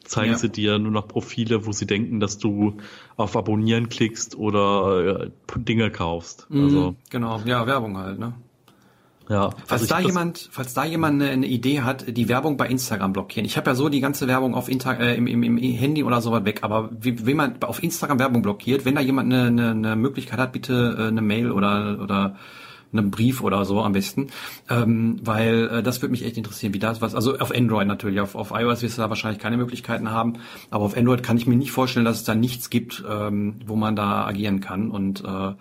zeigen ja. sie dir nur noch Profile, wo sie denken, dass du auf Abonnieren klickst oder äh, Dinge kaufst. Mhm, also genau, ja, Werbung halt, ne? Ja, falls also da jemand, falls da jemand eine, Idee hat, die Werbung bei Instagram blockieren. Ich habe ja so die ganze Werbung auf Inter äh, im, im, im Handy oder sowas weg, aber wie, wie man auf Instagram Werbung blockiert, wenn da jemand eine, eine, eine Möglichkeit hat, bitte äh, eine Mail oder oder einen Brief oder so am besten, ähm, weil äh, das würde mich echt interessieren, wie das was, also auf Android natürlich, auf, auf iOS wirst du da wahrscheinlich keine Möglichkeiten haben, aber auf Android kann ich mir nicht vorstellen, dass es da nichts gibt, ähm, wo man da agieren kann und äh,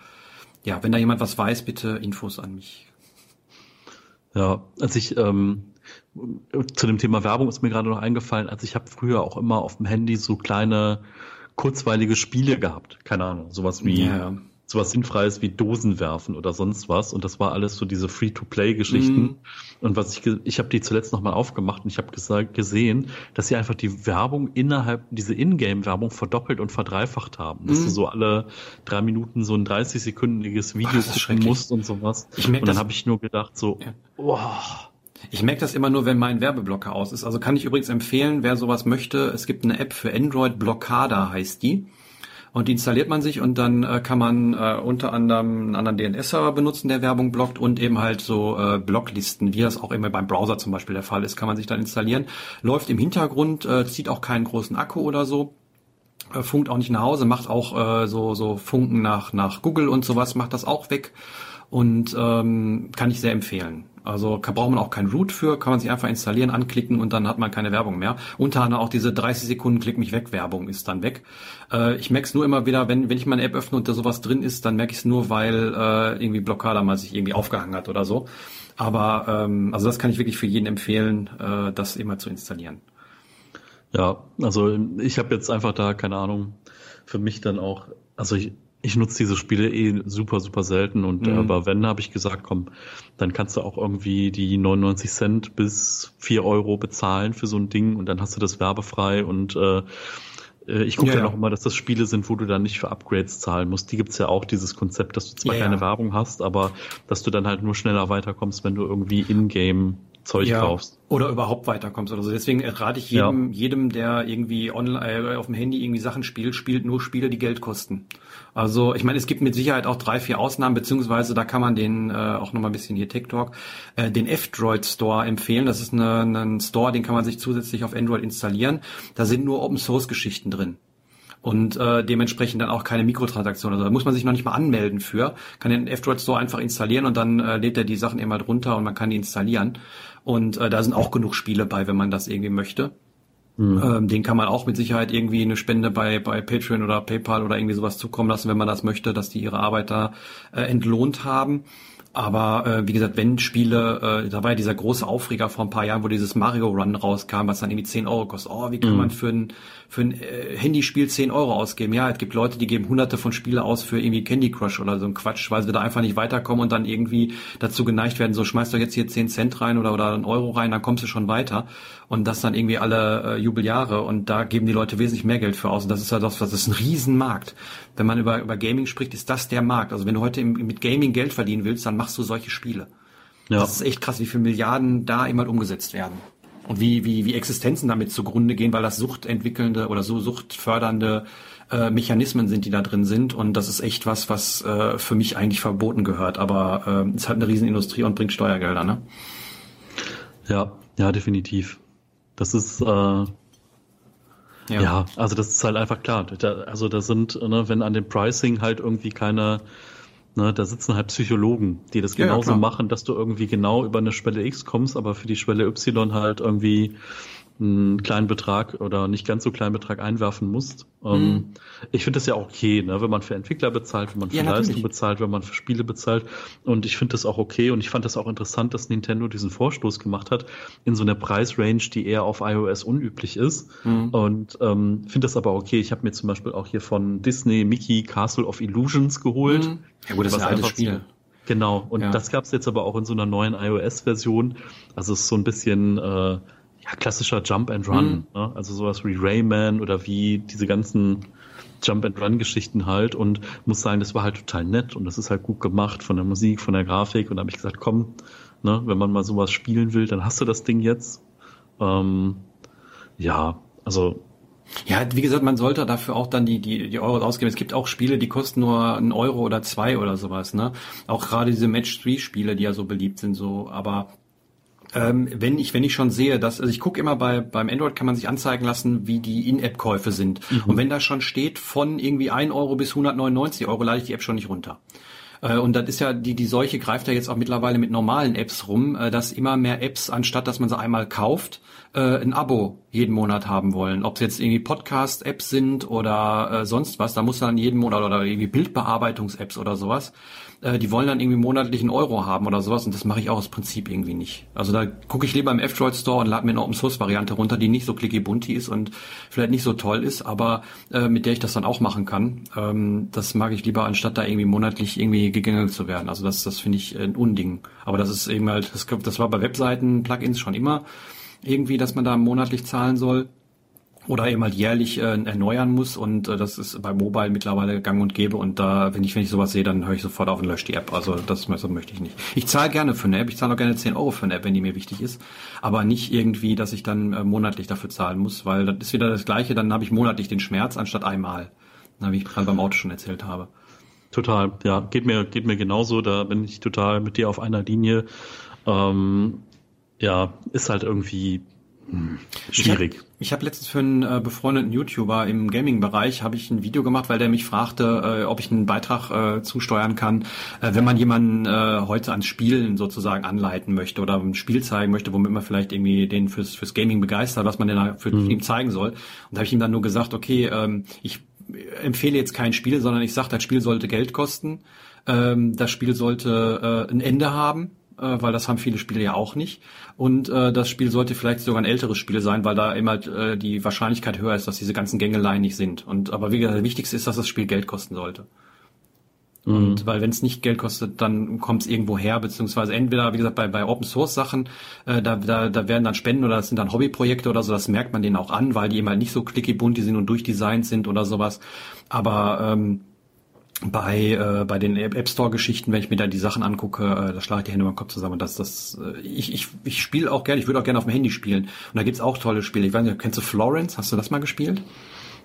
ja, wenn da jemand was weiß, bitte Infos an mich. Ja, als ich ähm, zu dem Thema Werbung ist mir gerade noch eingefallen, als ich habe früher auch immer auf dem Handy so kleine kurzweilige Spiele gehabt, keine Ahnung, sowas wie ja sowas Sinnfreies wie Dosen werfen oder sonst was. Und das war alles so diese Free-to-Play-Geschichten. Mm. Und was ich, ich habe die zuletzt nochmal aufgemacht und ich habe gesehen, dass sie einfach die Werbung innerhalb, diese Ingame-Werbung verdoppelt und verdreifacht haben. Dass mm. du so alle drei Minuten so ein 30-sekündiges Video Ach, gucken musst und sowas. Ich merk, und dann habe ich nur gedacht so, ja. wow. Ich merke das immer nur, wenn mein Werbeblocker aus ist. Also kann ich übrigens empfehlen, wer sowas möchte, es gibt eine App für Android, Blockada heißt die. Und die installiert man sich und dann äh, kann man äh, unter anderem einen anderen DNS-Server benutzen, der Werbung blockt und eben halt so äh, Blocklisten, wie das auch immer beim Browser zum Beispiel der Fall ist, kann man sich dann installieren. Läuft im Hintergrund, äh, zieht auch keinen großen Akku oder so äh, funkt auch nicht nach Hause, macht auch äh, so so Funken nach nach Google und sowas, macht das auch weg und ähm, kann ich sehr empfehlen. Also kann, braucht man auch kein Root für, kann man sich einfach installieren, anklicken und dann hat man keine Werbung mehr. Unter anderem auch diese 30 Sekunden Klick mich weg Werbung ist dann weg. Äh, ich merke es nur immer wieder, wenn, wenn ich meine App öffne und da sowas drin ist, dann merke ich es nur, weil äh, irgendwie Blockade mal sich irgendwie aufgehangen hat oder so. Aber ähm, also das kann ich wirklich für jeden empfehlen, äh, das immer zu installieren. Ja, also ich habe jetzt einfach da, keine Ahnung, für mich dann auch, also ich, ich nutze diese Spiele eh super, super selten und mhm. aber wenn, habe ich gesagt, komm, dann kannst du auch irgendwie die 99 Cent bis 4 Euro bezahlen für so ein Ding und dann hast du das werbefrei und äh, äh ich gucke ja, dann auch immer, dass das Spiele sind, wo du dann nicht für Upgrades zahlen musst. Die gibt's ja auch, dieses Konzept, dass du zwar ja, keine. Werbung hast, aber dass du dann halt nur schneller weiterkommst, wenn du irgendwie in-game Zeug ja, kaufst. Oder überhaupt weiterkommst oder so. Deswegen rate ich jedem, ja. jedem, der irgendwie online äh, auf dem Handy irgendwie Sachen spielt, spielt nur Spiele, die Geld kosten. Also ich meine, es gibt mit Sicherheit auch drei, vier Ausnahmen, beziehungsweise da kann man den äh, auch nochmal ein bisschen hier TikTok, äh, den F-Droid Store empfehlen. Das ist eine, ein Store, den kann man sich zusätzlich auf Android installieren. Da sind nur Open Source Geschichten drin und äh, dementsprechend dann auch keine Mikrotransaktionen. Also da muss man sich noch nicht mal anmelden für. Kann den F-Droid Store einfach installieren und dann äh, lädt er die Sachen immer drunter und man kann die installieren. Und äh, da sind auch genug Spiele bei, wenn man das irgendwie möchte. Mhm. Ähm, den kann man auch mit Sicherheit irgendwie eine Spende bei, bei Patreon oder PayPal oder irgendwie sowas zukommen lassen, wenn man das möchte, dass die ihre Arbeit da äh, entlohnt haben. Aber äh, wie gesagt, wenn Spiele, äh, da war ja dieser große Aufreger vor ein paar Jahren, wo dieses Mario Run rauskam, was dann irgendwie 10 Euro kostet. Oh, wie kann mhm. man für ein, für ein äh, Handyspiel 10 Euro ausgeben? Ja, es gibt Leute, die geben hunderte von Spiele aus für irgendwie Candy Crush oder so ein Quatsch, weil sie da einfach nicht weiterkommen und dann irgendwie dazu geneigt werden, so schmeißt doch jetzt hier 10 Cent rein oder, oder einen Euro rein, dann kommst du schon weiter. Und das dann irgendwie alle äh, Jubeljahre und da geben die Leute wesentlich mehr Geld für aus. Und das ist ja das, das ist ein Riesenmarkt. Wenn man über, über Gaming spricht, ist das der Markt. Also wenn du heute im, mit Gaming Geld verdienen willst, dann machst du solche Spiele. Ja. Das ist echt krass, wie viele Milliarden da immer umgesetzt werden. Und wie, wie, wie Existenzen damit zugrunde gehen, weil das suchtentwickelnde oder so suchtfördernde äh, Mechanismen sind, die da drin sind. Und das ist echt was, was äh, für mich eigentlich verboten gehört. Aber äh, ist halt eine Riesenindustrie und bringt Steuergelder, ne? Ja, ja, definitiv. Das ist äh, ja. ja. also das ist halt einfach klar. Da, also da sind, ne, wenn an dem Pricing halt irgendwie keine, ne, da sitzen halt Psychologen, die das genauso ja, machen, dass du irgendwie genau über eine Schwelle X kommst, aber für die Schwelle Y halt irgendwie einen kleinen Betrag oder nicht ganz so kleinen Betrag einwerfen musst. Mhm. Ich finde das ja auch okay, ne? wenn man für Entwickler bezahlt, wenn man für ja, Leistung bezahlt, wenn man für Spiele bezahlt. Und ich finde das auch okay und ich fand das auch interessant, dass Nintendo diesen Vorstoß gemacht hat in so einer Preisrange, die eher auf iOS unüblich ist. Mhm. Und ähm, finde das aber okay. Ich habe mir zum Beispiel auch hier von Disney Mickey Castle of Illusions geholt. Mhm. Ja gut, das ist ein altes Spiel. Genau, und ja. das gab es jetzt aber auch in so einer neuen iOS-Version. Also es ist so ein bisschen äh, ja, klassischer Jump and Run. Mhm. Ne? Also sowas wie Rayman oder wie diese ganzen Jump and Run Geschichten halt und muss sagen, das war halt total nett und das ist halt gut gemacht von der Musik, von der Grafik und da habe ich gesagt, komm, ne, wenn man mal sowas spielen will, dann hast du das Ding jetzt. Ähm, ja, also ja, wie gesagt, man sollte dafür auch dann die, die, die Euros ausgeben. Es gibt auch Spiele, die kosten nur einen Euro oder zwei oder sowas, ne? Auch gerade diese Match-3-Spiele, die ja so beliebt sind, so, aber ähm, wenn ich wenn ich schon sehe, dass also ich gucke immer bei beim Android kann man sich anzeigen lassen, wie die In-App-Käufe sind. Mhm. Und wenn da schon steht von irgendwie 1 Euro bis 199 Euro, lade ich die App schon nicht runter. Äh, und das ist ja, die, die Seuche greift ja jetzt auch mittlerweile mit normalen Apps rum, äh, dass immer mehr Apps, anstatt dass man sie einmal kauft, äh, ein Abo jeden Monat haben wollen. Ob es jetzt irgendwie Podcast-Apps sind oder sonst was, da muss dann jeden Monat oder irgendwie Bildbearbeitungs-Apps oder sowas äh, die wollen dann irgendwie monatlich einen Euro haben oder sowas und das mache ich auch aus Prinzip irgendwie nicht. Also da gucke ich lieber im F-Droid Store und lade mir eine Open Source Variante runter, die nicht so clicky bunty ist und vielleicht nicht so toll ist, aber äh, mit der ich das dann auch machen kann. Ähm, das mag ich lieber, anstatt da irgendwie monatlich irgendwie gegängelt zu werden. Also das, das finde ich ein Unding. Aber das ist eben halt, das, das war bei Webseiten, Plugins schon immer irgendwie, dass man da monatlich zahlen soll oder eben halt jährlich äh, erneuern muss und äh, das ist bei Mobile mittlerweile gang und gäbe und da, wenn ich, wenn ich sowas sehe, dann höre ich sofort auf und lösche die App. Also das, das möchte ich nicht. Ich zahle gerne für eine App, ich zahle auch gerne 10 Euro für eine App, wenn die mir wichtig ist, aber nicht irgendwie, dass ich dann äh, monatlich dafür zahlen muss, weil das ist wieder das Gleiche, dann habe ich monatlich den Schmerz anstatt einmal, wie ich gerade beim Auto schon erzählt habe. Total, ja, geht mir, geht mir genauso, da bin ich total mit dir auf einer Linie. Ähm, ja, ist halt irgendwie hm, schwierig. Ich habe hab letztens für einen äh, befreundeten YouTuber im Gaming-Bereich habe ich ein Video gemacht, weil der mich fragte, äh, ob ich einen Beitrag äh, zusteuern kann, äh, wenn man jemanden äh, heute ans Spielen sozusagen anleiten möchte oder ein Spiel zeigen möchte, womit man vielleicht irgendwie den fürs, fürs Gaming begeistert, was man denn da für mhm. ihm zeigen soll. Und da habe ich ihm dann nur gesagt, okay, ähm, ich empfehle jetzt kein Spiel, sondern ich sage, das Spiel sollte Geld kosten. Ähm, das Spiel sollte äh, ein Ende haben weil das haben viele Spiele ja auch nicht. Und äh, das Spiel sollte vielleicht sogar ein älteres Spiel sein, weil da immer äh, die Wahrscheinlichkeit höher ist, dass diese ganzen Gängeleien nicht sind. Und aber wie gesagt, das Wichtigste ist, dass das Spiel Geld kosten sollte. Mhm. Und weil wenn es nicht Geld kostet, dann kommt es irgendwo her, beziehungsweise entweder, wie gesagt, bei, bei Open Source Sachen, äh, da, da, da werden dann Spenden oder das sind dann Hobbyprojekte oder so, das merkt man denen auch an, weil die immer nicht so clicky bunt sind und durchdesignt sind oder sowas. Aber ähm, bei, äh, bei den App Store Geschichten, wenn ich mir da die Sachen angucke, äh, da schlage ich die Hände über den Kopf zusammen. Das, das, äh, ich, ich, ich spiele auch gerne, ich würde auch gerne auf dem Handy spielen. Und da gibt's auch tolle Spiele. Ich weiß nicht, kennst du Florence? Hast du das mal gespielt?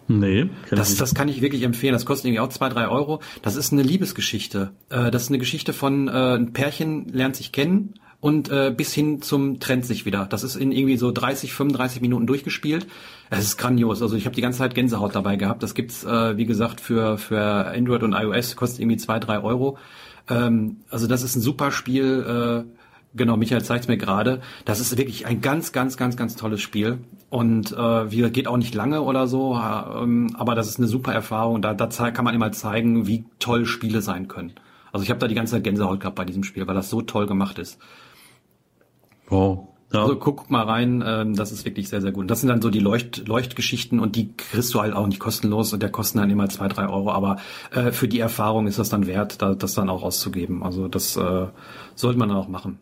Nee. Das, das kann ich wirklich empfehlen. Das kostet irgendwie auch zwei, drei Euro. Das ist eine Liebesgeschichte. Äh, das ist eine Geschichte von äh, ein Pärchen lernt sich kennen, und äh, bis hin zum Trend sich wieder. Das ist in irgendwie so 30, 35 Minuten durchgespielt. Es ist grandios. Also ich habe die ganze Zeit Gänsehaut dabei gehabt. Das gibt's äh, wie gesagt für für Android und iOS kostet irgendwie zwei, drei Euro. Ähm, also das ist ein super Spiel. Äh, genau, Michael zeigt's mir gerade. Das ist wirklich ein ganz, ganz, ganz, ganz tolles Spiel. Und äh, wie geht auch nicht lange oder so, äh, aber das ist eine super Erfahrung. Da, da kann man immer zeigen, wie toll Spiele sein können. Also ich habe da die ganze Zeit Gänsehaut gehabt bei diesem Spiel, weil das so toll gemacht ist. Wow. Ja. Also guck mal rein, ähm, das ist wirklich sehr, sehr gut. Und das sind dann so die Leucht Leuchtgeschichten und die kriegst du halt auch nicht kostenlos und der kosten dann immer zwei, drei Euro. Aber äh, für die Erfahrung ist das dann wert, da, das dann auch auszugeben. Also das äh, sollte man dann auch machen.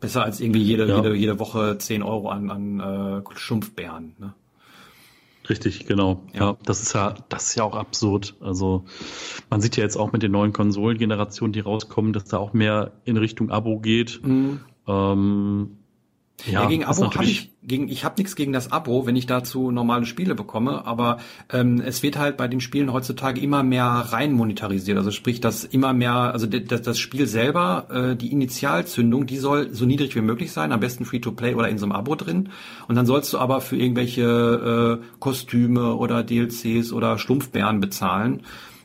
Besser als irgendwie jede, ja. jede, jede Woche zehn Euro an, an äh, Schumpfbären. Ne? Richtig, genau. Ja. ja. das ist ja, das ist ja auch absurd. Also man sieht ja jetzt auch mit den neuen Konsolengenerationen, die rauskommen, dass da auch mehr in Richtung Abo geht. Mhm. Ähm, ja, ja, gegen Abo habe ich gegen ich habe nichts gegen das Abo, wenn ich dazu normale Spiele bekomme, aber ähm, es wird halt bei den Spielen heutzutage immer mehr rein monetarisiert, also sprich, dass immer mehr, also das, das Spiel selber, äh, die Initialzündung, die soll so niedrig wie möglich sein, am besten Free to Play oder in so einem Abo drin, und dann sollst du aber für irgendwelche äh, Kostüme oder DLCs oder Stumpfbären bezahlen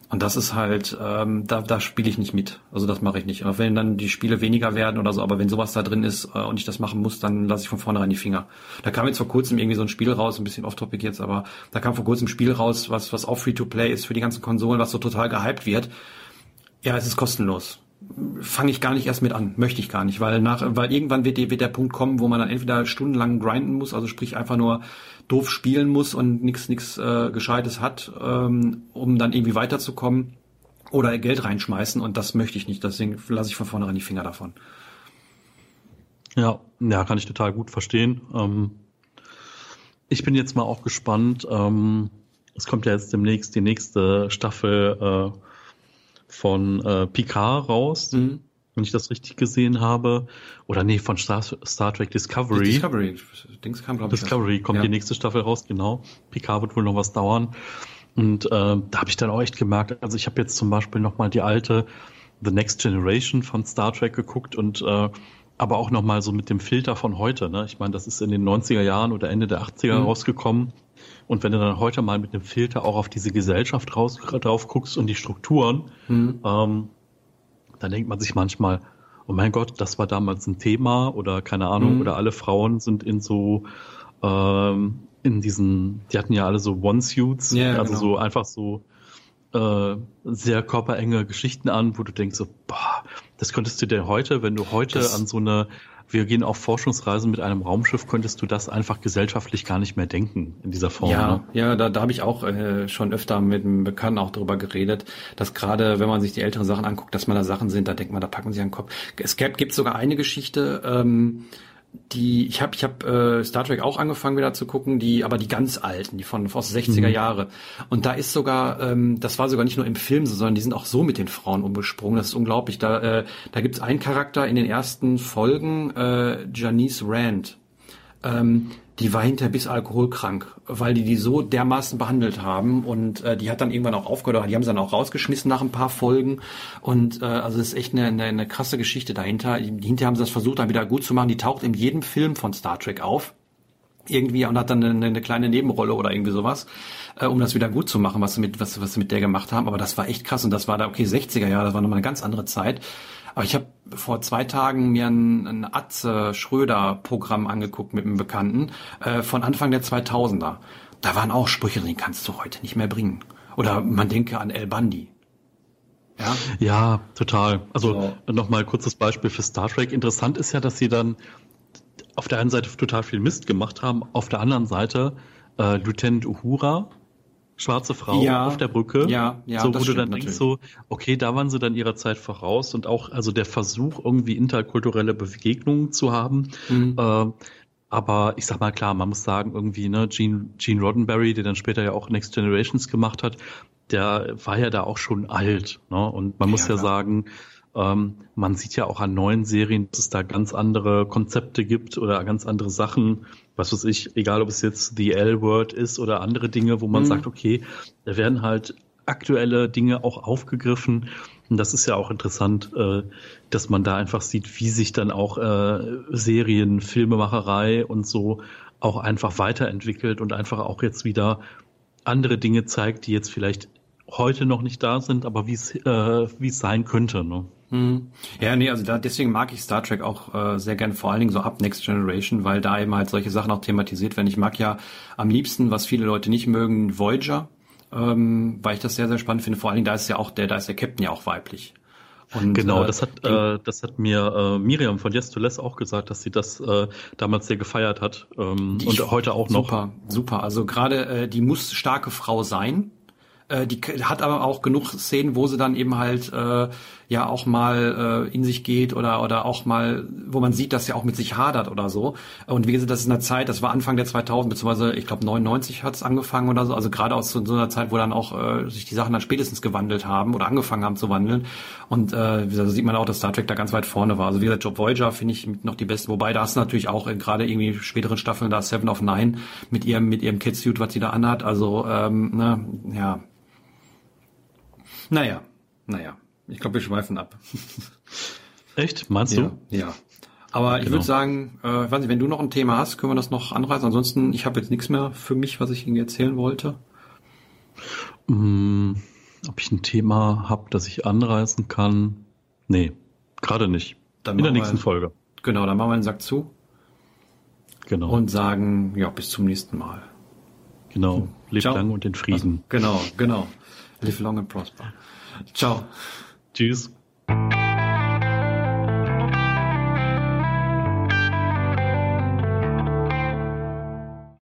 Und das ist halt, ähm, da, da spiele ich nicht mit. Also das mache ich nicht. Auch wenn dann die Spiele weniger werden oder so, aber wenn sowas da drin ist äh, und ich das machen muss, dann lasse ich von vornherein die Finger. Da kam jetzt vor kurzem irgendwie so ein Spiel raus, ein bisschen off-topic jetzt, aber da kam vor kurzem ein Spiel raus, was, was auch Free-to-Play ist für die ganzen Konsolen, was so total gehypt wird. Ja, es ist kostenlos fange ich gar nicht erst mit an, möchte ich gar nicht, weil nach, weil irgendwann wird, wird der Punkt kommen, wo man dann entweder stundenlang grinden muss, also sprich einfach nur doof spielen muss und nichts nichts äh, Gescheites hat, ähm, um dann irgendwie weiterzukommen oder Geld reinschmeißen und das möchte ich nicht, deswegen lasse ich von vornherein die Finger davon. Ja, ja, kann ich total gut verstehen. Ähm, ich bin jetzt mal auch gespannt. Ähm, es kommt ja jetzt demnächst die nächste Staffel äh, von äh, Picard raus, mhm. Wenn ich das richtig gesehen habe. Oder nee, von Star, Star Trek Discovery. Discovery, Dings kam, glaube ich. Discovery kommt ja. die nächste Staffel raus, genau. Picard wird wohl noch was dauern. Und äh, da habe ich dann auch echt gemerkt, also ich habe jetzt zum Beispiel nochmal die alte The Next Generation von Star Trek geguckt und äh, aber auch nochmal so mit dem Filter von heute. Ne? Ich meine, das ist in den 90er Jahren oder Ende der 80er mhm. rausgekommen. Und wenn du dann heute mal mit einem Filter auch auf diese Gesellschaft raus, drauf guckst und die Strukturen, mhm. ähm, dann denkt man sich manchmal, oh mein Gott, das war damals ein Thema oder keine Ahnung, mhm. oder alle Frauen sind in so ähm, in diesen, die hatten ja alle so One-Suits, ja, also genau. so einfach so äh, sehr körperenge Geschichten an, wo du denkst so, boah, das könntest du dir heute, wenn du heute das, an so eine wir gehen auf Forschungsreisen mit einem Raumschiff, könntest du das einfach gesellschaftlich gar nicht mehr denken in dieser Form. Ja, ne? ja, da, da habe ich auch äh, schon öfter mit einem Bekannten auch darüber geredet, dass gerade, wenn man sich die älteren Sachen anguckt, dass man da Sachen sind, da denkt man, da packen sie an den Kopf. Es gibt, gibt sogar eine Geschichte, ähm, die ich habe ich habe äh, Star Trek auch angefangen wieder zu gucken, die aber die ganz alten, die von aus 60er mhm. Jahre. Und da ist sogar ähm, das war sogar nicht nur im Film, sondern die sind auch so mit den Frauen umgesprungen. Das ist unglaublich. Da äh, da gibt's einen Charakter in den ersten Folgen äh, Janice Rand. Ähm, die war hinterher bis alkoholkrank, weil die die so dermaßen behandelt haben und äh, die hat dann irgendwann auch aufgehört, die haben sie dann auch rausgeschmissen nach ein paar Folgen und äh, also das ist echt eine, eine, eine krasse Geschichte dahinter. Hinterher haben sie das versucht dann wieder gut zu machen, die taucht in jedem Film von Star Trek auf irgendwie und hat dann eine, eine kleine Nebenrolle oder irgendwie sowas, äh, um das wieder gut zu machen, was sie mit was, was sie mit der gemacht haben. Aber das war echt krass und das war da okay 60er Jahre, das war nochmal eine ganz andere Zeit. Aber ich habe vor zwei Tagen mir ein, ein Atze Schröder Programm angeguckt mit einem Bekannten äh, von Anfang der 2000er. Da waren auch Sprüche, die kannst du heute nicht mehr bringen. Oder man denke an El Bandi. Ja, ja total. Also so. nochmal kurzes Beispiel für Star Trek. Interessant ist ja, dass sie dann auf der einen Seite total viel Mist gemacht haben, auf der anderen Seite äh, Lieutenant Uhura, schwarze Frau ja, auf der Brücke. Ja, ja, so, wo du dann denkst so, okay, da waren sie dann ihrer Zeit voraus und auch also der Versuch irgendwie interkulturelle Begegnungen zu haben. Mhm. Äh, aber ich sag mal klar, man muss sagen irgendwie ne Gene Gene Roddenberry, der dann später ja auch Next Generations gemacht hat, der war ja da auch schon alt. Ne? Und man muss ja, ja sagen, ähm, man sieht ja auch an neuen Serien, dass es da ganz andere Konzepte gibt oder ganz andere Sachen, was weiß ich, egal ob es jetzt The L-Word ist oder andere Dinge, wo man mhm. sagt, okay, da werden halt aktuelle Dinge auch aufgegriffen. Und das ist ja auch interessant, äh, dass man da einfach sieht, wie sich dann auch äh, Serien, Filmemacherei und so auch einfach weiterentwickelt und einfach auch jetzt wieder andere Dinge zeigt, die jetzt vielleicht heute noch nicht da sind, aber wie es äh, wie es sein könnte. Ne? Hm. Ja, nee, also da, deswegen mag ich Star Trek auch äh, sehr gern, vor allen Dingen so ab Next Generation, weil da eben halt solche Sachen auch thematisiert werden. Ich mag ja am liebsten, was viele Leute nicht mögen, Voyager, ähm, weil ich das sehr, sehr spannend finde. Vor allen Dingen, da ist ja auch der, da ist der Captain ja auch weiblich. Und, genau, äh, das hat äh, das hat mir äh, Miriam von Yes to Less auch gesagt, dass sie das äh, damals sehr gefeiert hat ähm, und heute auch noch. Super, super. Also gerade äh, die muss starke Frau sein. Äh, die hat aber auch genug Szenen, wo sie dann eben halt äh, ja auch mal äh, in sich geht oder oder auch mal, wo man sieht, dass sie auch mit sich hadert oder so. Und wie gesagt, das ist eine Zeit, das war Anfang der 2000 beziehungsweise ich glaube 99 hat es angefangen oder so. Also gerade aus so, so einer Zeit, wo dann auch äh, sich die Sachen dann spätestens gewandelt haben oder angefangen haben zu wandeln. Und äh, wie gesagt, sieht man auch, dass Star Trek da ganz weit vorne war. Also wie gesagt, Job Voyager finde ich noch die beste. Wobei da ist natürlich auch äh, gerade irgendwie späteren Staffeln da Seven of Nine mit ihrem mit ihrem Kidsuit, was sie da anhat. Also ähm, ne, ja, naja, naja. Ich glaube, wir schweifen ab. Echt? Meinst du? Ja. Aber genau. ich würde sagen, äh, weiß nicht, wenn du noch ein Thema hast, können wir das noch anreißen. Ansonsten, ich habe jetzt nichts mehr für mich, was ich Ihnen erzählen wollte. Mm, ob ich ein Thema habe, das ich anreißen kann. Nee, gerade nicht. Dann In der nächsten wir, Folge. Genau, dann machen wir den Sack zu. Genau. Und sagen, ja, bis zum nächsten Mal. Genau. Lebt lang und in Frieden. Also, genau, genau. Live long and prosper. Ciao. Tschüss.